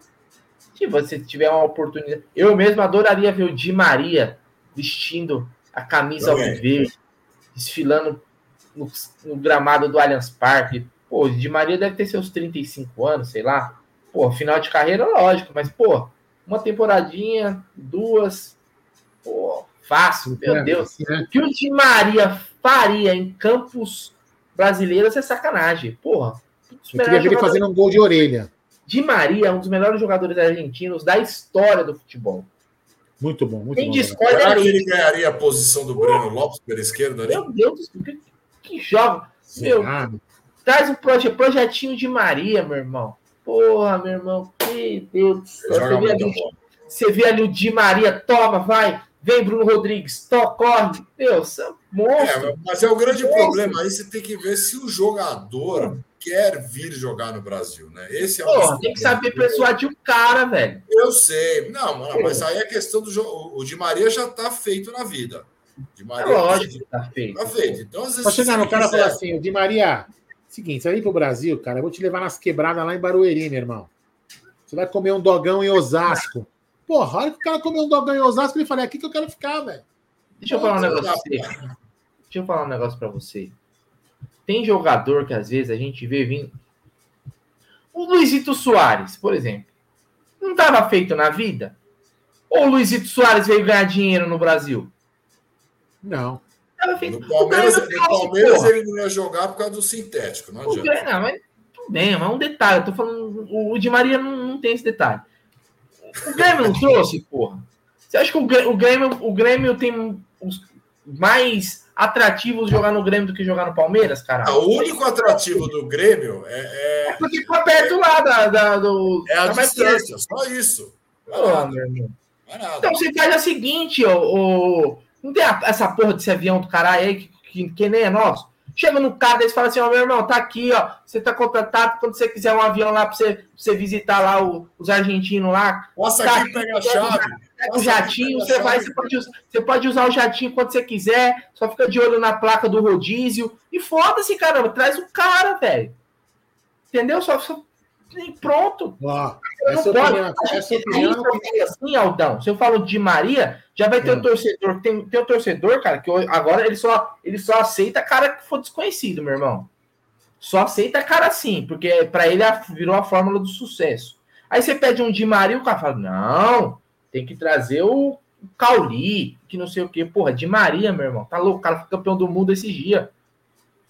Se você tiver uma oportunidade. Eu mesmo adoraria ver o Di Maria vestindo a camisa alviverde, desfilando no, no, gramado do Allianz Parque, Pô, de Maria deve ter seus 35 anos, sei lá. Pô, final de carreira, lógico, mas, pô, uma temporadinha, duas, pô, fácil, meu é, Deus. É. O que o Di Maria faria em campos brasileiros é sacanagem, porra. Eu queria ver ele fazendo um gol de orelha. Di Maria é um dos melhores jogadores argentinos da história do futebol. Muito bom, muito Quem bom. discorda Será que ele ganharia a posição do Breno Lopes pela esquerda ali? Meu Deus, que, que joga. Meu, Traz um proje projetinho de Maria, meu irmão. Porra, meu irmão. Meu Deus do céu. Você vê, ali, você vê ali o Di Maria, toma, vai. Vem, Bruno Rodrigues, to, corre. Deus, é monstro. É, mas é o grande monstro. problema. Aí você tem que ver se o jogador quer vir jogar no Brasil, né? Esse é o Porra, tem que saber persuadir o cara, velho. Eu sei. Não, não mas aí a questão do jogo. O Di Maria já tá feito na vida. Di Maria é lógico que tá feito. Tá feito. Então, às vezes. Pode chegar no cara e falar assim: o Di Maria, Seguinte, você vai vir pro Brasil, cara, eu vou te levar nas quebradas lá em Barueri, meu irmão. Você vai comer um dogão em Osasco. Porra, a hora que o cara comer um dogão em Osasco, ele fala, é aqui que eu quero ficar, velho. Deixa eu falar um negócio pra você. Deixa eu falar um negócio pra você. Tem jogador que às vezes a gente vê vindo. O Luizito Soares, por exemplo, não estava feito na vida? Ou o Luizito Soares veio ganhar dinheiro no Brasil? Não. Feito... No Palmeiras, no Palmeiras ele não ia jogar por causa do sintético, não adianta. Não, mas tudo bem, mas é um detalhe. Eu tô falando, o, o Di Maria não, não, tem esse detalhe. O Grêmio não trouxe, porra. Você acha que o Grêmio, o Grêmio, o Grêmio tem os mais atrativos jogar no Grêmio do que jogar no Palmeiras, cara? O único atrativo do Grêmio é. É, é porque fica perto lá da, da do. É a distância, só isso. Não, meu irmão. Então você faz o seguinte, o, não tem essa porra desse avião do caralho aí que, que, que nem é nosso. Chega no cara, eles falam assim: Ó, oh, meu irmão, tá aqui, ó. Você tá contratado quando você quiser um avião lá pra você, pra você visitar lá o, os argentinos lá. Passa tá aqui, pega a chave. Pega o jatinho, você vai, você pode, você pode usar o jatinho quando você quiser. Só fica de olho na placa do rodízio. E foda-se, caramba, traz o cara, velho. Entendeu? Só, só e pronto. Ó, essa opinião, essa opinião... assim, Aldão, se eu falo de Maria, já vai ter o um torcedor. Tem, tem um torcedor, cara, que agora ele só, ele só aceita cara que for desconhecido, meu irmão. Só aceita cara assim, porque para ele virou a fórmula do sucesso. Aí você pede um de Maria, o cara fala: não, tem que trazer o Cauli, que não sei o que. Porra, de Maria, meu irmão. Tá louco, o cara foi campeão do mundo esse dia.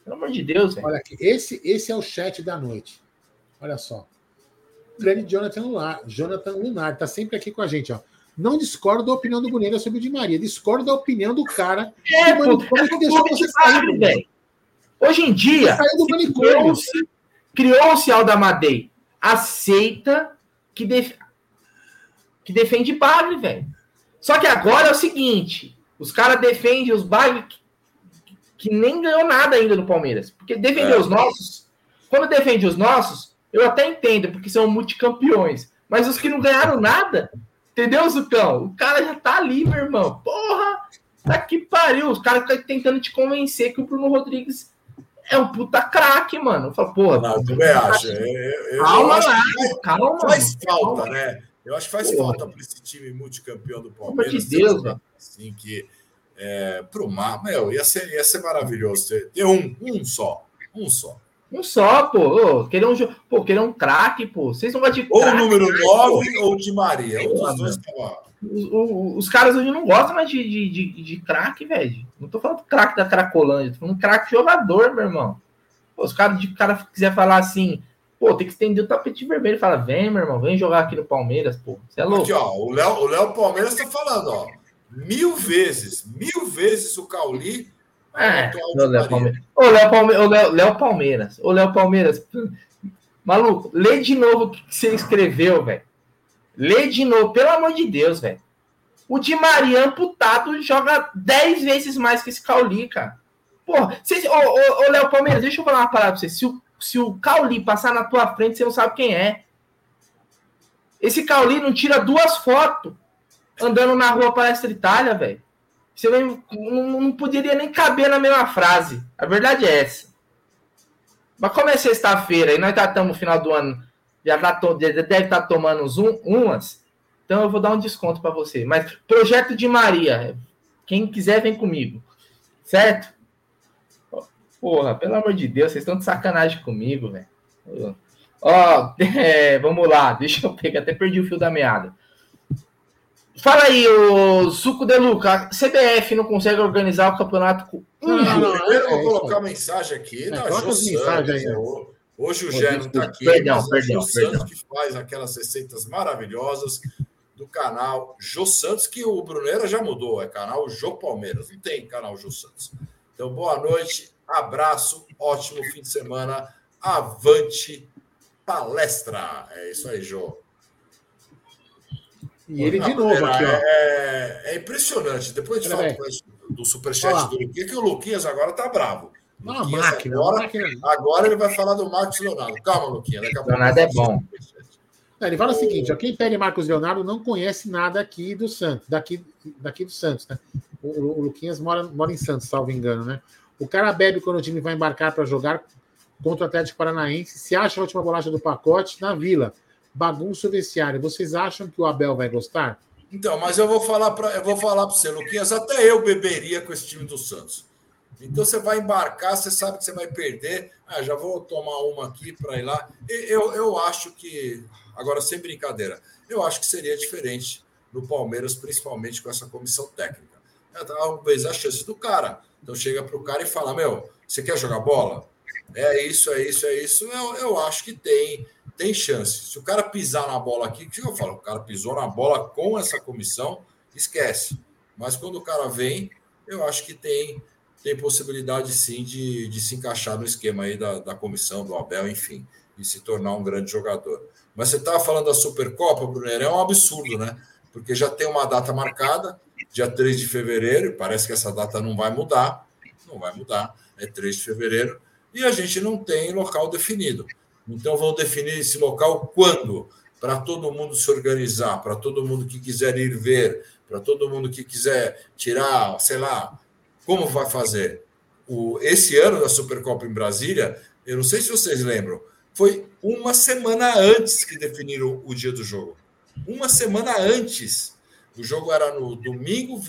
Pelo amor de Deus, velho. Olha aqui, esse, esse é o chat da noite. Olha só grande Jonathan Lunar, Jonathan Lunar, tá sempre aqui com a gente, ó. Não discordo da opinião do Bonega sobre o Di Maria, discordo da opinião do cara é, que, pô, como é que deixou você sair, velho. Hoje em dia, criou-se criou Aldamadei. Aceita que, def... que defende Bagre, velho. Só que agora é o seguinte: os caras defendem os Bagre que, que, nem ganhou nada ainda no Palmeiras. Porque defender é. os nossos, quando defende os nossos, eu até entendo, porque são multicampeões. Mas os que não ganharam nada, entendeu, Zucão? O cara já tá ali, meu irmão. Porra! Tá que pariu. Os caras ficam tentando te convencer que o Bruno Rodrigues é um puta craque, mano. Eu falo, porra. Não, eu também acho. Eu, calma lá, calma. Faz falta, calma. né? Eu acho que faz porra. falta para esse time multicampeão do Palmeiras. De Deus. Assim, que é, pro mar, meu, ia ser, ia ser maravilhoso ter, ter um, um só. Um só. Um só, pô. Querer um, pô, querer um craque, pô. Vocês não gostam de Ou o número 9 ou de Maria. Um dois os, os, caras hoje não gostam mais de, de, de, de craque, velho. Não tô falando craque da Cracolândia, tô falando craque jogador, meu irmão. Pô, os caras de cara quiser falar assim, pô, tem que estender o tapete vermelho. Fala, vem, meu irmão, vem jogar aqui no Palmeiras, pô. Você é louco. Aqui, ó, o Léo, o Léo Palmeiras tá falando, ó. Mil vezes, mil vezes o Cauli é, o Léo Palmeiras. Ô, Léo Palmeiras. Ô, Léo Palmeiras. Ô, Léo Palmeiras. Maluco, lê de novo o que você escreveu, velho. Lê de novo, pelo amor de Deus, velho. O Di Maria amputado joga 10 vezes mais que esse Cauli, cara. Porra, vocês, ô, ô, ô, Léo Palmeiras, deixa eu falar uma parada pra você. Se o, se o Cauli passar na tua frente, você não sabe quem é. Esse Cauli não tira duas fotos andando na rua Palestra Itália, velho. Você não, não, poderia nem caber na mesma frase. A verdade é essa. Mas como é sexta-feira e nós estamos tá, no final do ano, já, tá to, deve estar tá tomando um, umas, então eu vou dar um desconto para você. Mas projeto de Maria, quem quiser vem comigo, certo? Porra, pelo amor de Deus, vocês estão de sacanagem comigo, velho. Ó, é, vamos lá, deixa eu pegar, até perdi o fio da meada. Fala aí, o Suco de Luca. A CBF não consegue organizar o campeonato com um não, não, Primeiro eu vou colocar uma mensagem aqui. É, não, mensagem aí. Hoje o Gé não está aqui, perdão, perdão, o perdão. Santos que faz aquelas receitas maravilhosas do canal Jô Santos, que o Brunera já mudou, é canal Jô Palmeiras, não tem canal Jô Santos. Então, boa noite, abraço, ótimo fim de semana, avante palestra. É isso aí, Jô. E ele de novo aqui, ó. É, é impressionante. Depois de falar do superchat do Luquinhas, que o Luquinhas agora tá bravo. Uma máquina, agora, máquina. agora ele vai falar do Marcos Leonardo. Calma, Luquinhas. Daqui a Leonardo é bom. ele fala o seguinte: ó, quem pede Marcos Leonardo não conhece nada aqui do Santos, daqui, daqui do Santos, né? O, o, o Luquinhas mora, mora em Santos, salvo engano, né? O cara bebe quando o time vai embarcar para jogar contra o Atlético Paranaense, se acha a última bolacha do pacote na vila bagunça o vestiário. Vocês acham que o Abel vai gostar? Então, mas eu vou falar para eu vou falar para você, Luquinhas, até eu beberia com esse time do Santos. Então você vai embarcar, você sabe que você vai perder. Ah, já vou tomar uma aqui para ir lá. Eu, eu acho que, agora sem brincadeira, eu acho que seria diferente no Palmeiras, principalmente com essa comissão técnica. É, talvez a chance do cara. Então chega para o cara e fala: Meu, você quer jogar bola? É isso, é isso, é isso. Eu, eu acho que tem, tem chance. Se o cara pisar na bola aqui, o que eu falo? O cara pisou na bola com essa comissão, esquece. Mas quando o cara vem, eu acho que tem, tem possibilidade sim de, de se encaixar no esquema aí da, da comissão, do Abel, enfim, e se tornar um grande jogador. Mas você estava falando da Supercopa, Brunner, é um absurdo, né? Porque já tem uma data marcada, dia 3 de fevereiro, parece que essa data não vai mudar, não vai mudar, é 3 de fevereiro, e a gente não tem local definido. Então vão definir esse local quando? Para todo mundo se organizar, para todo mundo que quiser ir ver, para todo mundo que quiser tirar, sei lá, como vai fazer? O, esse ano da Supercopa em Brasília, eu não sei se vocês lembram, foi uma semana antes que definiram o dia do jogo. Uma semana antes. O jogo era no domingo,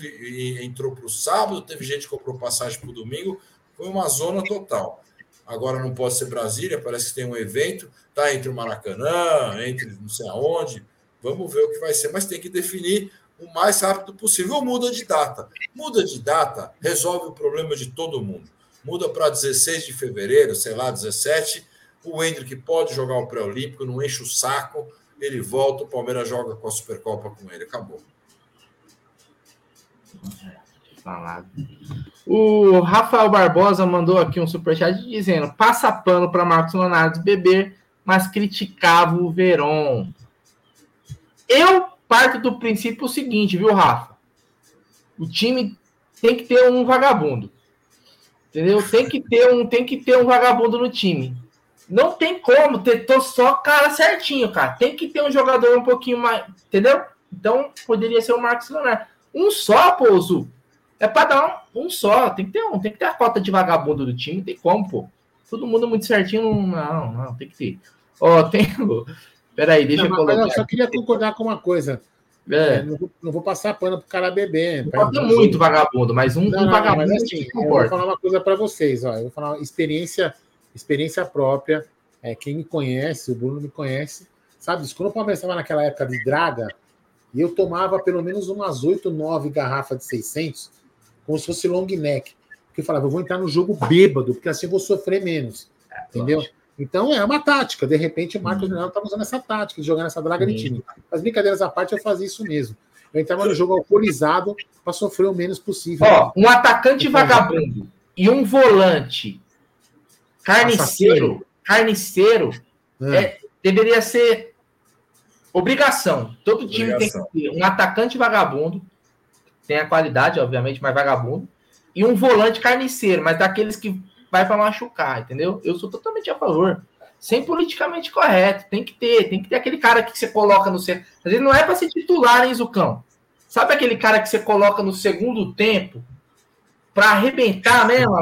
entrou para o sábado, teve gente que comprou passagem para o domingo, foi uma zona total. Agora não pode ser Brasília, parece que tem um evento, tá entre o Maracanã, entre não sei aonde. Vamos ver o que vai ser, mas tem que definir o mais rápido possível. Ou muda de data. Muda de data, resolve o problema de todo mundo. Muda para 16 de fevereiro, sei lá, 17. O Hendrick pode jogar o pré-olímpico, não enche o saco, ele volta, o Palmeiras joga com a Supercopa com ele. Acabou. O Rafael Barbosa mandou aqui um superchat dizendo: passa pano para Marcos Leonardo beber, mas criticava o Veron. Eu parto do princípio seguinte, viu, Rafa? O time tem que ter um vagabundo. Entendeu? Tem que ter um, tem que ter um vagabundo no time. Não tem como ter só cara certinho, cara. Tem que ter um jogador um pouquinho mais, entendeu? Então poderia ser o Marcos Leonardo. Um só, Pouso. É para dar um, um, só. Tem que ter um, tem que ter a cota de vagabundo do time. Tem como, pô. Todo mundo muito certinho. Não, não, tem que ter. Ó, oh, tem. Peraí, deixa não, eu colocar. Eu só queria concordar com uma coisa. É. É, não, vou, não, vou, passar pano pro cara beber. Pode muito vagabundo, mas um, não, um vagabundo. Mas assim, eu vou falar uma coisa para vocês. Ó, eu vou falar uma experiência, experiência própria. É, quem me conhece, o Bruno me conhece, sabe. Quando o Palmeiras estava naquela época de draga, e eu tomava pelo menos umas 8, 9 garrafas de 600, como se fosse long neck. Porque eu falava, eu vou entrar no jogo bêbado, porque assim eu vou sofrer menos. É, entendeu? Lógico. Então é uma tática. De repente, o Marcos Leonardo estava usando essa tática de jogar nessa draga de time. As brincadeiras à parte, eu fazia isso mesmo. Eu entrava no jogo alcoolizado para sofrer o menos possível. Ó, um atacante vagabundo e um volante carniceiro, carniceiro é. É, deveria ser obrigação. Todo time obrigação. tem que ter um atacante vagabundo, tem a qualidade, obviamente, mas vagabundo, e um volante carniceiro, mas daqueles que vai para machucar, entendeu? Eu sou totalmente a favor. Sem politicamente correto. Tem que ter, tem que ter aquele cara que você coloca no. Às vezes não é para ser titular, hein, Zucão? Sabe aquele cara que você coloca no segundo tempo para arrebentar mesmo?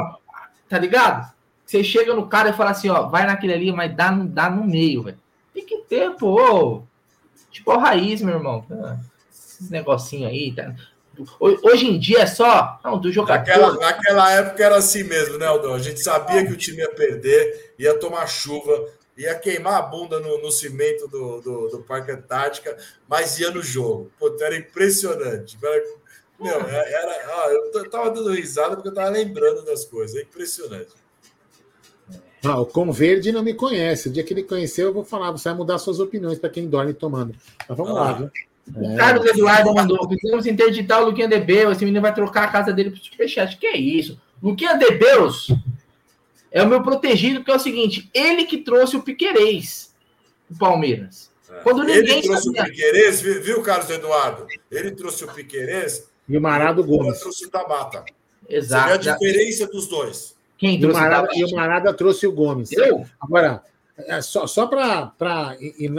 Tá ligado? Você chega no cara e fala assim, ó, vai naquele ali, mas dá, dá no meio, velho. Tem que ter, pô. Tipo a raiz, meu irmão. Ah, esses negocinho aí, tá? Hoje em dia é só não, do jogador. Naquela, naquela época era assim mesmo, né, Aldão? A gente sabia que o time ia perder, ia tomar chuva, ia queimar a bunda no, no cimento do, do, do, Parque Antártica, mas ia no jogo. Pô, era impressionante. Era, meu, é, era, ah, eu tava dando risada porque eu tava lembrando das coisas. É impressionante. Ah, o Com Verde não me conhece. O dia que ele conheceu, eu vou falar. Você vai mudar suas opiniões para quem dorme tomando. Mas vamos ah. lá, viu? O é. Carlos Eduardo mandou: precisamos interditar o Luquinha de Beus. Esse menino vai trocar a casa dele para o Superchat. Que é isso? Luquinha de Beus é o meu protegido, porque é o seguinte: ele que trouxe o Piquerez o Palmeiras. É. Quando ninguém ele trouxe sabia... o Piquerez, viu, Carlos Eduardo? Ele trouxe o Piquerez e o Marado Gomes. trouxe o Tabata. Exato. Você vê a diferença dos dois. Quem e o Marada, e o Marada trouxe o Gomes. Eu? Agora, é, só, só para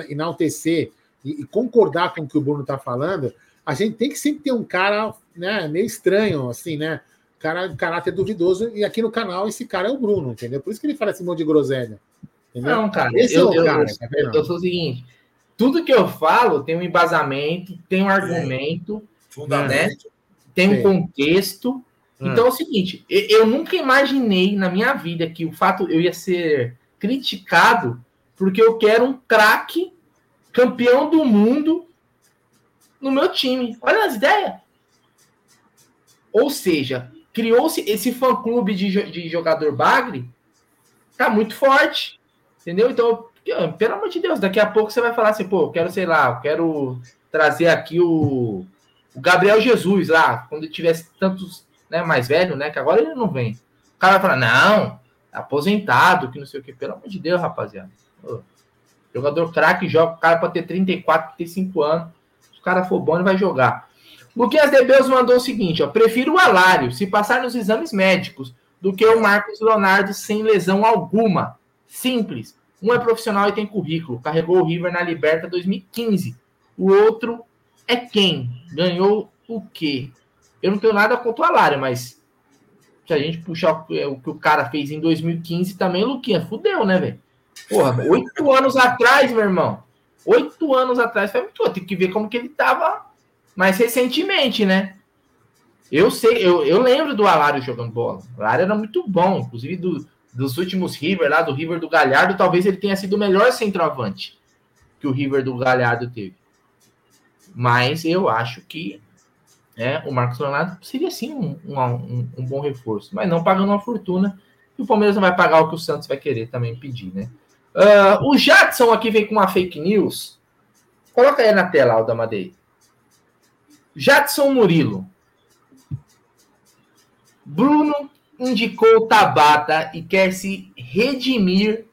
enaltecer e, e concordar com o que o Bruno está falando, a gente tem que sempre ter um cara né, meio estranho, assim, né? Cara de caráter duvidoso, e aqui no canal esse cara é o Bruno, entendeu? Por isso que ele fala esse monte de groselha. Entendeu? Não, cara, esse eu, é o cara. Eu, tá eu, eu sou o seguinte: tudo que eu falo tem um embasamento, tem um argumento, fundamento, né? tem um contexto, Hum. Então é o seguinte, eu nunca imaginei na minha vida que o fato eu ia ser criticado porque eu quero um craque campeão do mundo no meu time. Olha as ideias. Ou seja, criou-se esse fã-clube de, de jogador bagre, tá muito forte. Entendeu? Então, pelo amor de Deus, daqui a pouco você vai falar assim, pô, eu quero, sei lá, eu quero trazer aqui o, o Gabriel Jesus lá, quando tivesse tantos, né, mais velho, né, que agora ele não vem. O cara vai falar, não, aposentado, que não sei o que, pelo amor de Deus, rapaziada. Pô, jogador craque joga, o cara pode ter 34, 35 anos, se o cara for bom, ele vai jogar. Luquinhas de Beus mandou o seguinte, ó, prefiro o Alário, se passar nos exames médicos, do que o Marcos Leonardo sem lesão alguma. Simples. Um é profissional e tem currículo. Carregou o River na Liberta 2015. O outro é quem? Ganhou o quê? Eu não tenho nada contra o Alário, mas se a gente puxar o, que o cara fez em 2015 também, Luquinha, fudeu, né, velho? Porra, oito anos atrás, meu irmão. Oito anos atrás foi muito. Tem que ver como que ele tava mais recentemente, né? Eu sei, eu, eu lembro do Alário jogando bola. O Alário era muito bom, inclusive do, dos últimos River, lá do River do Galhardo, talvez ele tenha sido o melhor centroavante que o River do Galhardo teve. Mas eu acho que né, o Marcos Leonardo seria sim um, um, um, bom reforço, mas não pagando uma fortuna. E o Palmeiras não vai pagar o que o Santos vai querer também pedir, né? Uh, o Jadson aqui vem com uma fake news. Coloca aí na tela, Alda Madeira. Jadson Murilo. Bruno indicou Tabata e quer se redimir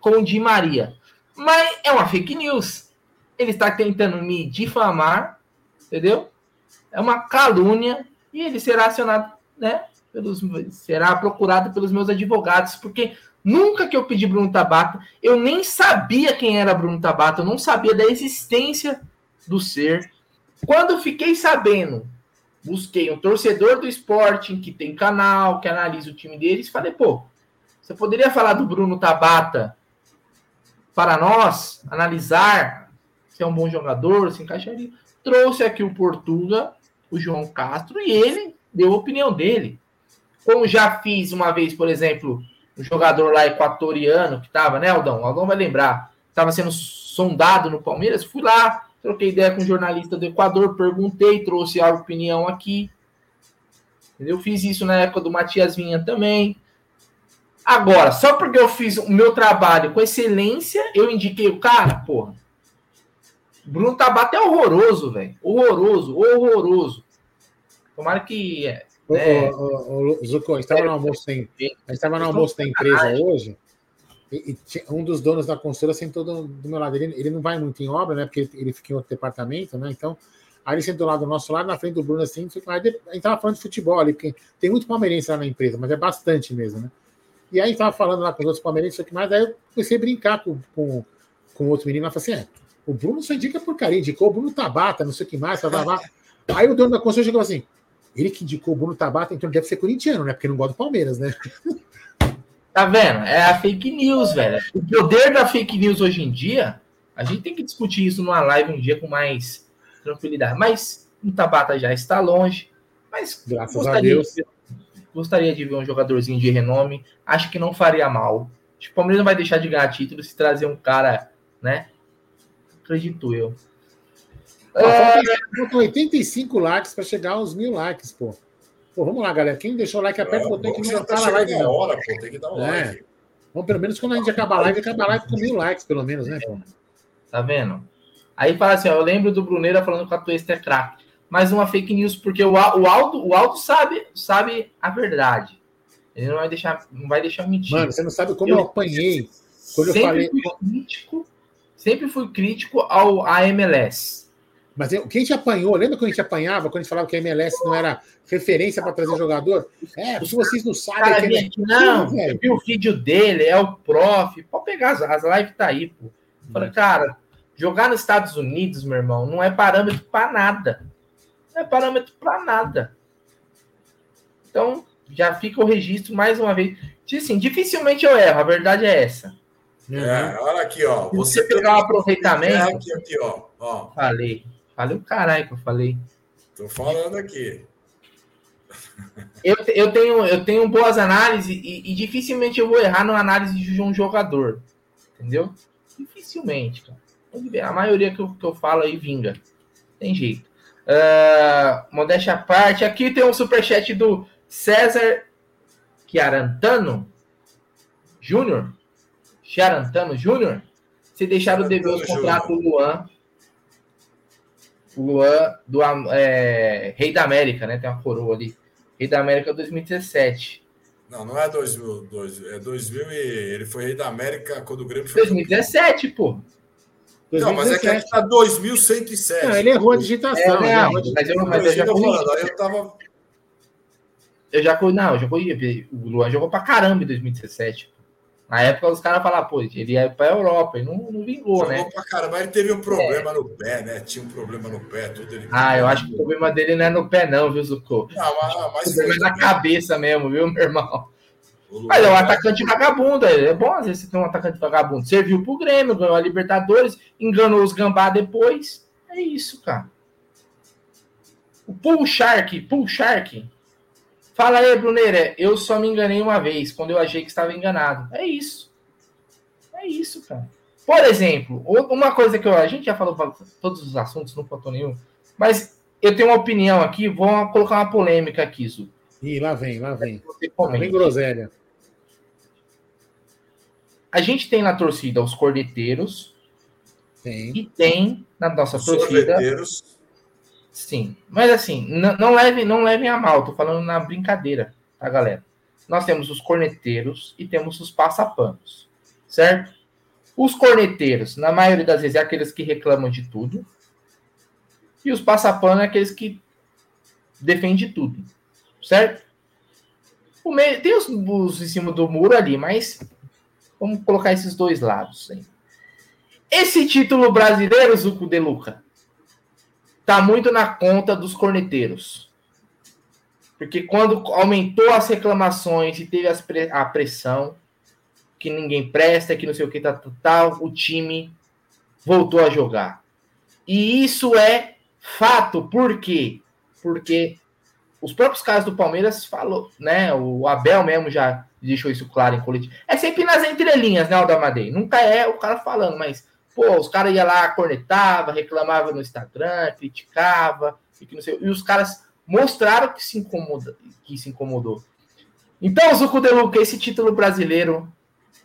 com Di Maria. Mas é uma fake news. Ele está tentando me difamar, entendeu? É uma calúnia e ele será acionado, né? Pelos, será procurado pelos meus advogados, porque nunca que eu pedi Bruno Tabata, eu nem sabia quem era Bruno Tabata, eu não sabia da existência do ser. Quando fiquei sabendo busquei um torcedor do Sporting que tem canal, que analisa o time deles, falei, pô, você poderia falar do Bruno Tabata para nós analisar se é um bom jogador, se encaixaria. Trouxe aqui o Portuga, o João Castro, e ele deu a opinião dele. Como já fiz uma vez, por exemplo, um jogador lá equatoriano que estava, né, Aldão? Aldão vai lembrar, estava sendo sondado no Palmeiras, fui lá, troquei ideia com um jornalista do Equador, perguntei, trouxe a opinião aqui. Eu fiz isso na época do Matias Vinha também. Agora, só porque eu fiz o meu trabalho com excelência, eu indiquei o cara, porra. Bruno Tabata é horroroso, velho. Horroroso, horroroso. Tomara que. É, né? ô, ô, Zucco, a gente estava no almoço, tem, a gente no almoço da empresa hoje. E, e, um dos donos da consultora sentou do, do meu lado. Ele, ele, não vai muito em obra, né? Porque ele, ele, fica em outro departamento, né? Então, aí ele sentou lá do nosso lado, na frente do Bruno, assim. A gente tava falando de futebol ali, porque tem muito palmeirense lá na empresa, mas é bastante mesmo, né? E aí tava falando lá com os outros palmeirenses, o que mais. Aí eu comecei a brincar com, com, com outro menino. Lá falei assim: é, o Bruno só indica porcaria, indicou o Bruno Tabata, não sei o que mais. Blá, Aí o dono da consultora chegou assim: ele que indicou o Bruno Tabata, então ele deve ser corintiano, né? Porque não gosta do Palmeiras, né? Tá vendo? É a fake news, velho. O poder da fake news hoje em dia, a gente tem que discutir isso numa live um dia com mais tranquilidade. Mas o Tabata já está longe. Mas Graças gostaria, a Deus. De, gostaria de ver um jogadorzinho de renome. Acho que não faria mal. Acho que o Palmeiras não vai deixar de ganhar título se trazer um cara, né? Acredito eu. Ah, é... 85 likes para chegar aos mil likes, pô. Pô, vamos lá, galera. Quem deixou o like, aperta o botão que não tá na live. Não. Hora, pô, tem que dar um é. like. Bom, pelo menos quando a gente acabar a live, acaba a live com mil likes, pelo menos, né? Pô? Tá vendo? Aí fala assim, ó, eu lembro do Bruneira falando que a Twist é craque. Mais uma fake news, porque o, o, Aldo, o Aldo sabe, sabe a verdade. Ele não vai deixar, não vai deixar mentir. Mano, você não sabe como eu, eu apanhei quando eu falei. Fui crítico, sempre fui crítico ao AMLS. Mas eu, quem te apanhou, lembra quando a gente apanhava, quando a gente falava que a MLS não era referência para trazer jogador? É, se vocês não sabem. Cara, que é... Não, não eu vi o vídeo dele, é o prof. Pode pegar as, as lives, tá aí, pô. Falei, cara, jogar nos Estados Unidos, meu irmão, não é parâmetro para nada. Não é parâmetro para nada. Então, já fica o registro mais uma vez. Assim, dificilmente eu erro, a verdade é essa. É, olha aqui, ó. Você, pegar o aproveitamento. Aqui, aqui, ó. ó. Falei. Falei o caralho que eu falei. Tô falando aqui. Eu, eu, tenho, eu tenho boas análises e, e dificilmente eu vou errar na análise de um jogador. Entendeu? Dificilmente, cara. A maioria que eu, que eu falo aí vinga. Tem jeito. Uh, modéstia à parte. Aqui tem um superchat do César Chiarantano Júnior. Chiarantano Júnior. Se deixaram dever os contratos do Luan. O Luan do é, Rei da América, né? Tem uma coroa ali. Rei da América 2017. Não, não é 2000, é 2000 e ele foi Rei da América quando o Grêmio foi 2017, pô. 2017. Não, mas é que aqui tá 2107. Não, ele errou a digitação. É, não, mas eu, mas eu já falando, eu tava eu já não, jogou o Luan jogou pra caramba em 2017. Na época os caras falavam, pô, ele ia pra Europa e não, não vingou, jogou né? Pra caramba, ele teve um problema é. no pé, né? Tinha um problema no pé, tudo ele. Ah, eu acho que o problema dele não é no pé, não, viu, Zucco? Não, mas, mas o problema é na cabeça mesmo, viu, meu irmão? Mas é um atacante vagabundo, é bom às vezes você ter um atacante vagabundo. Serviu pro Grêmio, ganhou a Libertadores, enganou os gambá depois. É isso, cara. O Pull Shark, Pull Shark, Fala aí, Bruneira. Eu só me enganei uma vez, quando eu achei que estava enganado. É isso. É isso, cara. Por exemplo, uma coisa que eu, a gente já falou para todos os assuntos, não faltou nenhum, mas eu tenho uma opinião aqui, vou colocar uma polêmica aqui, Zu. Ih, lá vem, lá vem. Lá vem groselha. A gente tem na torcida os cordeteiros tem. e tem na nossa os torcida Sim, mas assim, não, não, levem, não levem a mal, tô falando na brincadeira, tá, galera? Nós temos os corneteiros e temos os passapanos, certo? Os corneteiros, na maioria das vezes, é aqueles que reclamam de tudo, e os passapanos é aqueles que defendem tudo, certo? O meio, tem os, os em cima do muro ali, mas vamos colocar esses dois lados. Hein? Esse título brasileiro, Zuco de Luca, tá muito na conta dos corneteiros. Porque quando aumentou as reclamações e teve a pressão, que ninguém presta, que não sei o que, tá, tá, o time voltou a jogar. E isso é fato, por quê? Porque os próprios casos do Palmeiras falou, né? O Abel mesmo já deixou isso claro em coletivo. É sempre nas entrelinhas, né, Aldamadei? Nunca é o cara falando, mas Pô, os caras iam lá, cornetava, reclamava no Instagram, criticava, e, sei, e os caras mostraram que se, incomoda, que se incomodou. Então, Zuco de Luca, esse título brasileiro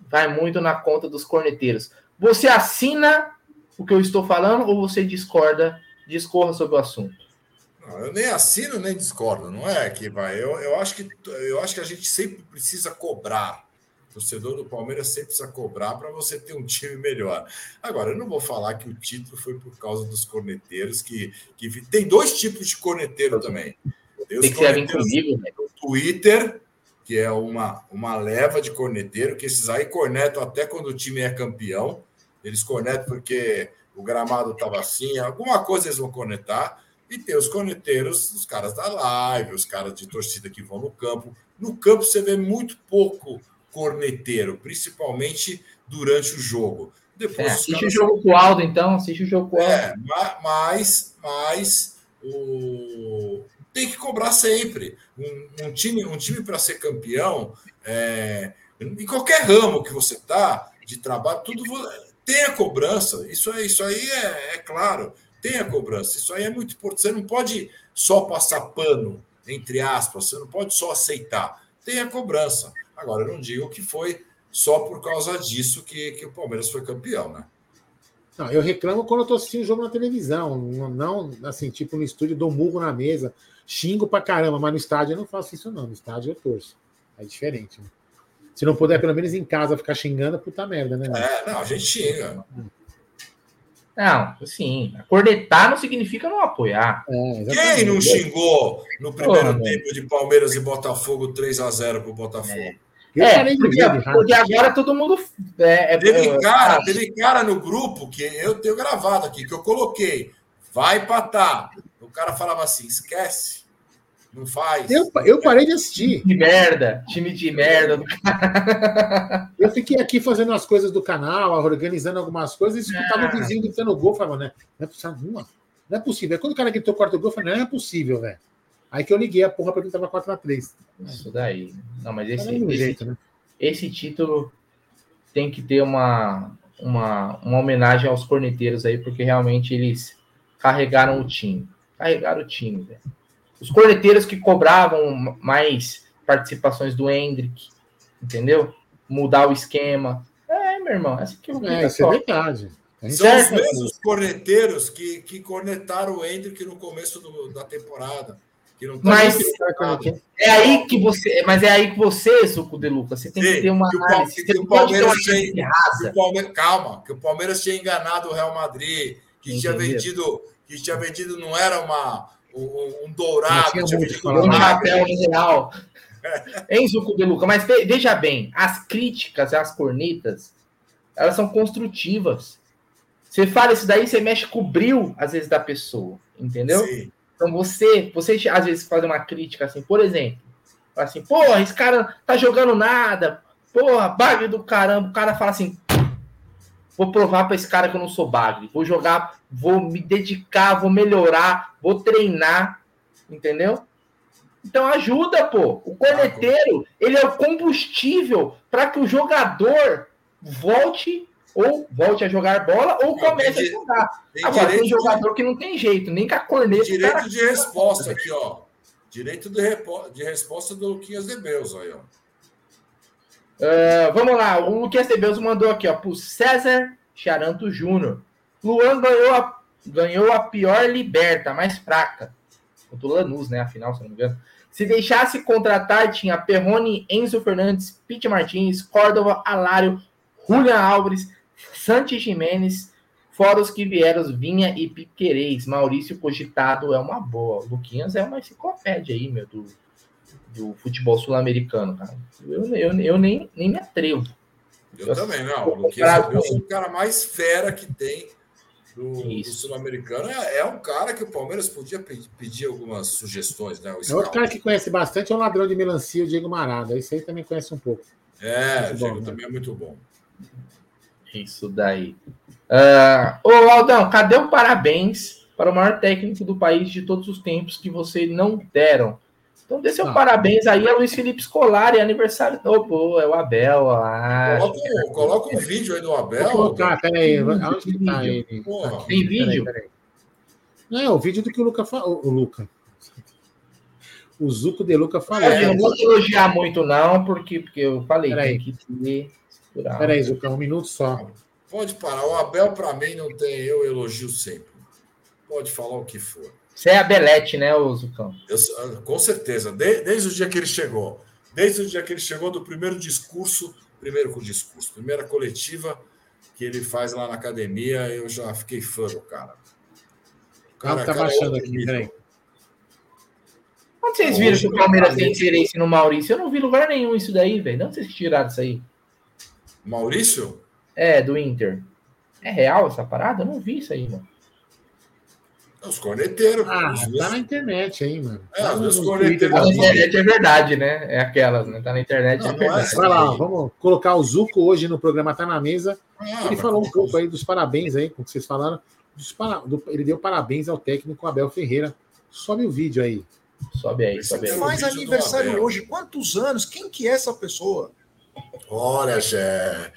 vai muito na conta dos corneteiros. Você assina o que eu estou falando ou você discorda, discorra sobre o assunto? Eu nem assino nem discordo, não é que vai. Eu, eu, acho que, eu acho que a gente sempre precisa cobrar torcedor do Palmeiras sempre precisa cobrar para você ter um time melhor. Agora, eu não vou falar que o título foi por causa dos corneteiros, que, que tem dois tipos de corneteiro também. Tem, tem que ser comigo, né? Twitter, que é uma, uma leva de corneteiro, que esses aí cornetam até quando o time é campeão. Eles cornetam porque o gramado estava assim, alguma coisa eles vão cornetar. E tem os corneteiros, os caras da live, os caras de torcida que vão no campo. No campo você vê muito pouco corneteiro, principalmente durante o jogo. Depois, é, assiste caras... o jogo com o Aldo, então, assiste o jogo com o Aldo. É, mas, mas o... tem que cobrar sempre. Um, um time, um time para ser campeão, é... em qualquer ramo que você está de trabalho, tudo tem a cobrança. Isso, é, isso aí é, é claro, tem a cobrança. Isso aí é muito importante. Você não pode só passar pano, entre aspas, você não pode só aceitar. Tem a cobrança. Agora, eu não digo que foi só por causa disso que, que o Palmeiras foi campeão, né? Não, eu reclamo quando eu tô assistindo o jogo na televisão. Não, assim, tipo no estúdio, dou murro na mesa, xingo pra caramba, mas no estádio eu não faço isso, não. No estádio eu torço. É diferente. Né? Se não puder, pelo menos em casa, ficar xingando, puta merda, né? É, não, a gente xinga. Não, sim. Cornetar não significa não apoiar. É, Quem não xingou no primeiro tempo de Palmeiras e Botafogo 3 a 0 pro Botafogo? É. É, porque, porque, agora todo mundo. É, é, teve, é, cara, teve cara no grupo que eu tenho gravado aqui, que eu coloquei. Vai patar. O cara falava assim: esquece. Não faz. Eu, eu parei de assistir. De merda. Time de merda. eu fiquei aqui fazendo as coisas do canal, organizando algumas coisas, e escutava o vizinho gritando gol. Falava, né? Não é possível. Não, não é possível. Quando o cara gritou quarto gol, eu falei, não é possível, velho. Aí que eu liguei a porra pra ele tava 4x3. Isso daí. Não, mas esse, esse, jeito, né? esse título tem que ter uma, uma, uma homenagem aos corneteiros aí, porque realmente eles carregaram o time. Carregaram o time, velho. Os corneteiros que cobravam mais participações do Hendrick, entendeu? Mudar o esquema. É, meu irmão, essa aqui é, é isso é verdade. É São certo? os mesmos corneteiros que, que cornetaram o Hendrick no começo do, da temporada. Tá mas é aí que você, mas é aí que você, Suco de Lucas, você tem Sim, que ter uma que análise. Que, que o Palmeiras tinha, que o Palmeiras, calma, que o Palmeiras tinha enganado o Real Madrid, que Entendi. tinha vendido, que tinha vendido não era uma um, um dourado, tinha, tinha vendido um chapéu real. Hein, Suco de Lucas, mas veja bem, as críticas, as cornetas, elas são construtivas. Você fala isso daí, você mexe com o bril, às vezes, da pessoa, entendeu? Sim. Então você, você às vezes faz uma crítica assim, por exemplo, assim, porra, esse cara tá jogando nada, porra, bagre do caramba. O cara fala assim, vou provar para esse cara que eu não sou bagre, vou jogar, vou me dedicar, vou melhorar, vou treinar, entendeu? Então ajuda, pô. O corneteiro, ele é o combustível para que o jogador volte ou volte a jogar bola ou comece a jogar. Tem Agora, tem jogador de... que não tem jeito, nem com a corneta. Direito cara... de resposta aqui, ó. Direito de, repo... de resposta do Luquinhas de Beus aí, ó. Uh, vamos lá, o Luquinhas de Beus mandou aqui, ó, pro César Charanto Júnior. Luan ganhou a, ganhou a pior liberta, mais fraca. Contra o Lanús, né? Afinal, se não me engano. Se deixasse contratar, tinha Perrone, Enzo Fernandes, Pete Martins, Córdova, Alário, Julian Alves, Santi Jimenez, fora os que vieram, Vinha e Piquerez. Maurício cogitado é uma boa. Luquinhas é uma enciclopédia aí, meu, do, do futebol sul-americano, cara. Eu, eu, eu nem, nem me atrevo. Eu, eu também, não. O Luquinhas é o cara mais fera que tem do, do sul-americano. É, é, um cara que o Palmeiras podia pedir algumas sugestões, né? O é outro cara que conhece bastante é o ladrão de melancia, o Diego Marada. Esse aí também conhece um pouco. É, o Diego bom, né? também né? é muito bom. Isso daí. Uh, ô, Aldão, cadê o parabéns para o maior técnico do país de todos os tempos que você não deram? Então, dê seu ah. parabéns aí a Luiz Felipe Scolari, aniversário. Oh, pô, é o Abel. Ah, coloca, coloca um vídeo aí do Abel. Vou colocar, peraí. Onde que tá ele? Tem vídeo? Peraí, peraí. Não, é o vídeo do que o Luca falou. O Luca. O Zuco de Luca falou. É, eu não vou elogiar muito, não, porque, porque eu falei, peraí. tem que ter. Peraí, Zucão, um minuto só. Pode parar. O Abel, para mim, não tem eu elogio sempre. Pode falar o que for. Você é a Belete, né, Zucão? Eu, com certeza. De, desde o dia que ele chegou. Desde o dia que ele chegou do primeiro discurso, primeiro com discurso, primeira coletiva que ele faz lá na academia, eu já fiquei fã do cara. O cara, tá cara é baixando é aqui, peraí. Onde vocês viram que o Palmeiras tem interesse no Maurício? Eu não vi lugar nenhum isso daí, velho. Onde vocês tiraram isso aí? Maurício? É, do Inter. É real essa parada? Eu não vi isso aí, mano. É os corneteiros. Ah, os tá na internet aí, mano. É, tá os corneteiros. Tá na internet é verdade, né? É aquelas, né? Tá na internet não, é, é verdade. Vai lá, vamos colocar o Zuco hoje no programa Tá na Mesa. Ah, ele falou um pouco aí dos parabéns aí, como vocês falaram. Para... Do... Ele deu parabéns ao técnico Abel Ferreira. Sobe o vídeo aí. Sobe aí, sobe aí. Faz aniversário hoje. Quantos anos? Quem que é essa pessoa? Olha, Jé.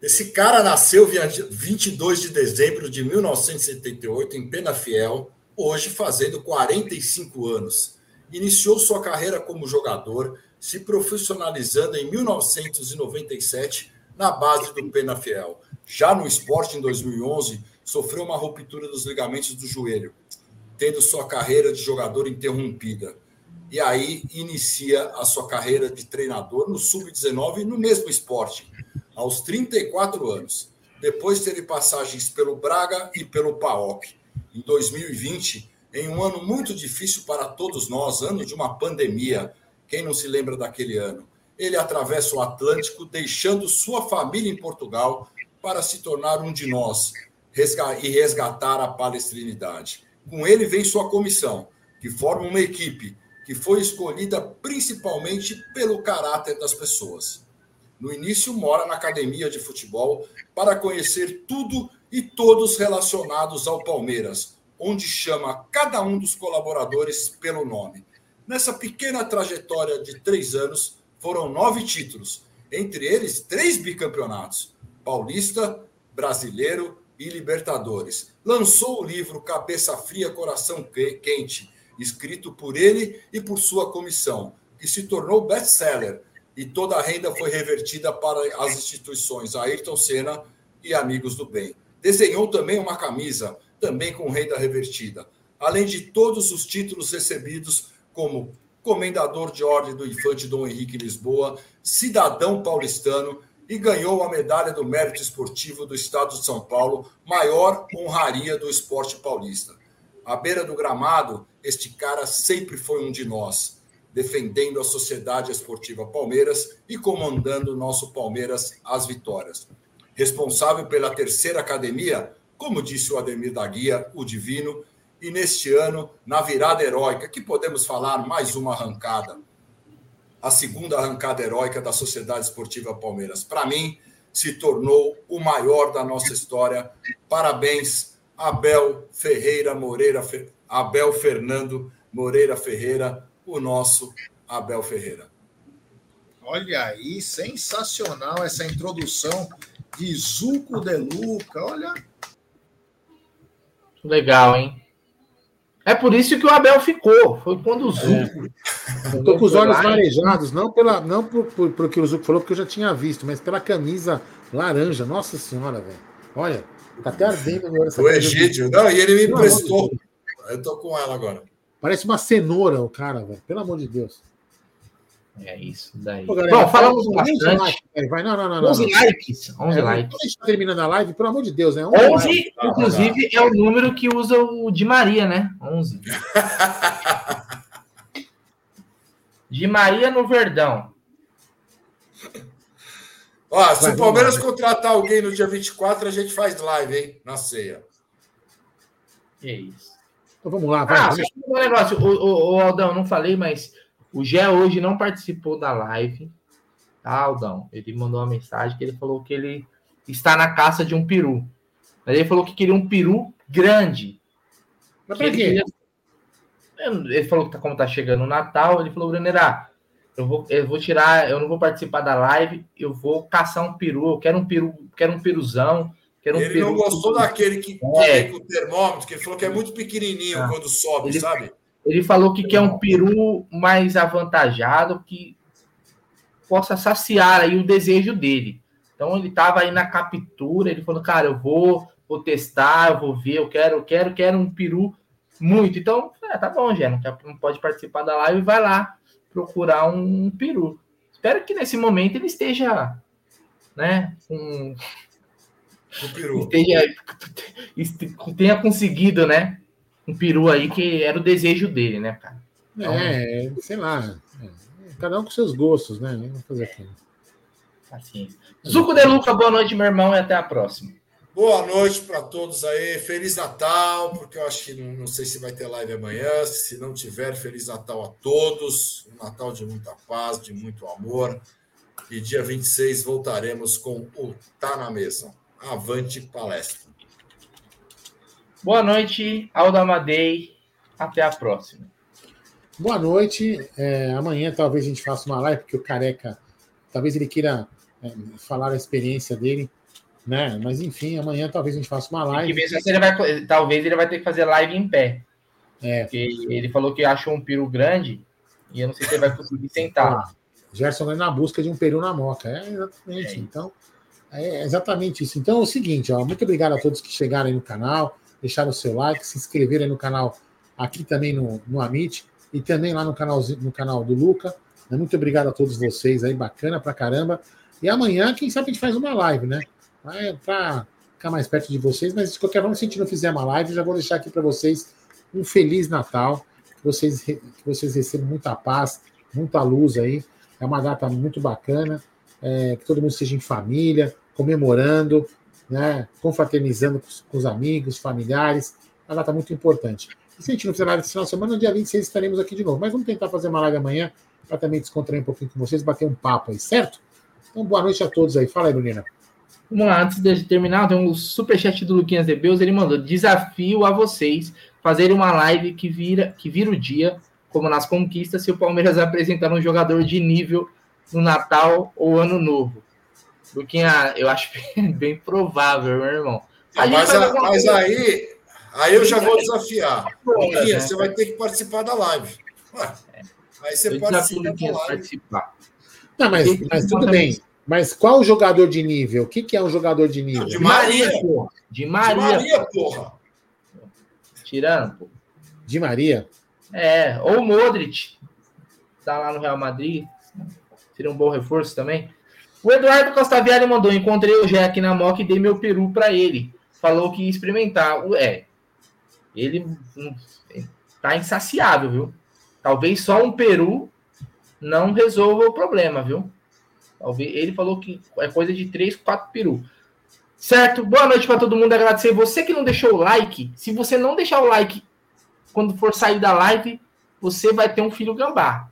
Esse cara nasceu 22 de dezembro de 1978 em Penafiel, hoje fazendo 45 anos. Iniciou sua carreira como jogador, se profissionalizando em 1997 na base do Penafiel. Já no esporte, em 2011, sofreu uma ruptura dos ligamentos do joelho, tendo sua carreira de jogador interrompida e aí inicia a sua carreira de treinador no sub-19 no mesmo esporte, aos 34 anos. Depois teve passagens pelo Braga e pelo PAOK. Em 2020, em um ano muito difícil para todos nós, ano de uma pandemia, quem não se lembra daquele ano? Ele atravessa o Atlântico, deixando sua família em Portugal para se tornar um de nós e resgatar a palestrinidade. Com ele vem sua comissão, que forma uma equipe que foi escolhida principalmente pelo caráter das pessoas. No início, mora na academia de futebol para conhecer tudo e todos relacionados ao Palmeiras, onde chama cada um dos colaboradores pelo nome. Nessa pequena trajetória de três anos, foram nove títulos, entre eles três bicampeonatos: Paulista, Brasileiro e Libertadores. Lançou o livro Cabeça Fria, Coração Quente, escrito por ele e por sua comissão, que se tornou best-seller e toda a renda foi revertida para as instituições Ayrton Senna e Amigos do Bem. Desenhou também uma camisa, também com renda revertida, além de todos os títulos recebidos como Comendador de Ordem do Infante Dom Henrique Lisboa, cidadão paulistano e ganhou a medalha do Mérito Esportivo do Estado de São Paulo, maior honraria do esporte paulista. À beira do gramado, este cara sempre foi um de nós, defendendo a Sociedade Esportiva Palmeiras e comandando o nosso Palmeiras às vitórias. Responsável pela terceira academia, como disse o Ademir da Guia, o Divino, e neste ano, na virada heróica, que podemos falar mais uma arrancada. A segunda arrancada heróica da Sociedade Esportiva Palmeiras. Para mim, se tornou o maior da nossa história. Parabéns, Abel Ferreira Moreira, Abel Fernando Moreira Ferreira, o nosso Abel Ferreira. Olha aí, sensacional essa introdução de Zuco de Luca. Olha. Legal, hein? É por isso que o Abel ficou. Foi quando o Zuco. É. Estou com os olhos marejados, não, pela, não por, por, por que o Zuco falou, porque eu já tinha visto, mas pela camisa laranja. Nossa Senhora, velho. Olha, tá até ardendo agora. O Egídio, não, e ele me emprestou. Eu tô com ela agora. Parece uma cenoura o cara, velho. Pelo amor de Deus. É isso daí. Pô, galera, Bom, falamos bastante. Likes, vai, não, não, não, 11 likes. 11 é, likes. A gente tá terminando a live, pelo amor de Deus, né? 11, 11 inclusive, é o número que usa o de Maria, né? 11. de Maria no Verdão. Ó, se vai, o Palmeiras contratar alguém no dia 24, a gente faz live, hein? Na ceia. É isso. Então vamos lá, vai. Ah, um negócio, o, o, o Aldão, não falei, mas o Gé hoje não participou da live, tá, Aldão? Ele mandou uma mensagem que ele falou que ele está na caça de um peru. Mas ele falou que queria um peru grande. Mas pra quê? Ele falou que tá, como tá chegando o Natal, ele falou, Brunerá, eu vou, eu vou tirar, eu não vou participar da live, eu vou caçar um peru, eu quero um peru, quero um peruzão. Quero um ele peru não gostou daquele que, é. com o termômetro, que ele falou que é muito pequenininho ah. quando sobe, ele, sabe? Ele falou que quer um peru mais avantajado, que possa saciar aí o desejo dele. Então ele estava aí na captura, ele falou, cara, eu vou, vou testar, eu vou ver, eu quero, eu quero, quero um peru muito. Então, é, tá bom, Gé, não, não pode participar da live, vai lá procurar um, um peru. Espero que nesse momento ele esteja, né, com o peru. Esteja, tenha conseguido, né, um peru aí que era o desejo dele, né, cara? Então, é, sei lá. Cada um com seus gostos, né? Vamos fazer aqui. Paciência. Zuco de Luca, boa noite, meu irmão, e até a próxima. Boa noite para todos aí. Feliz Natal, porque eu acho que não, não, sei se vai ter live amanhã. Se não tiver, Feliz Natal a todos. Um Natal de muita paz, de muito amor. E dia 26 voltaremos com o Tá na Mesa. Avante palestra. Boa noite, Aldo Amadei. Até a próxima. Boa noite. É, amanhã talvez a gente faça uma live, porque o Careca, talvez ele queira é, falar a experiência dele, né? Mas enfim, amanhã talvez a gente faça uma live. Ele vai, talvez ele vai ter que fazer live em pé. É. Porque ele falou que achou um peru grande e eu não sei se ele vai conseguir sentar. Ah, Gerson é na busca de um peru na moca. É exatamente. É. Então, é exatamente isso. Então é o seguinte, ó, muito obrigado a todos que chegaram aí no canal deixar o seu like, se inscreverem no canal aqui também no, no Amit e também lá no canal, no canal do Luca. Muito obrigado a todos vocês aí, bacana pra caramba. E amanhã, quem sabe a gente faz uma live, né? Para ficar mais perto de vocês, mas de qualquer forma, se a gente não fizer uma live, já vou deixar aqui para vocês um Feliz Natal, que vocês, que vocês recebam muita paz, muita luz aí. É uma data muito bacana, é, que todo mundo esteja em família, comemorando, né, confraternizando com os amigos, familiares. Uma data muito importante. E se a gente não fizer nada esse final de semana, no dia 26 estaremos aqui de novo. Mas vamos tentar fazer uma live amanhã para também descontrair um pouquinho com vocês, bater um papo aí, certo? Então, boa noite a todos aí. Fala aí, Brunina. Vamos lá, antes de terminar, tem um superchat do Luquinhas de Beus, ele mandou desafio a vocês fazerem uma live que vira, que vira o dia como nas conquistas, se o Palmeiras apresentar um jogador de nível no Natal ou Ano Novo. Luquinha, eu acho bem provável, meu irmão. Ah, mas, a, mas aí, aí eu já vou desafiar. Luquinha, você vai ter que participar da live. Ué, aí você participa da live. Participar. Não, mas, mas tudo bem. Mas qual o jogador de nível? O que, que é um jogador de nível? De Maria, porra. De Maria. De Maria, porra. Tirando, pô. De Maria? É, ou o Modric. Tá lá no Real Madrid. Seria um bom reforço também. O Eduardo Costa Viale mandou: encontrei o Jack na moca e dei meu peru para ele. Falou que ia experimentar. É, ele tá insaciável, viu? Talvez só um peru não resolva o problema, viu? Talvez ele falou que é coisa de 3, 4 peru. Certo? Boa noite para todo mundo. Agradecer você que não deixou o like. Se você não deixar o like quando for sair da live, você vai ter um filho gambá.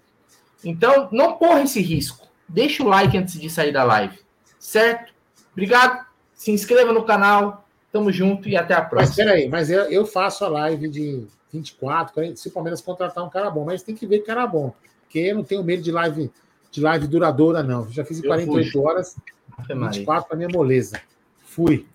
Então, não corra esse risco. Deixa o like antes de sair da live. Certo? Obrigado. Se inscreva no canal. Tamo junto e até a próxima. Mas peraí, mas eu, eu faço a live de 24, 40, se o Palmeiras contratar um cara bom, mas tem que ver cara bom. Porque eu não tenho medo de live, de live duradoura, não. Já fiz em 48 horas. 24 para minha moleza. Fui.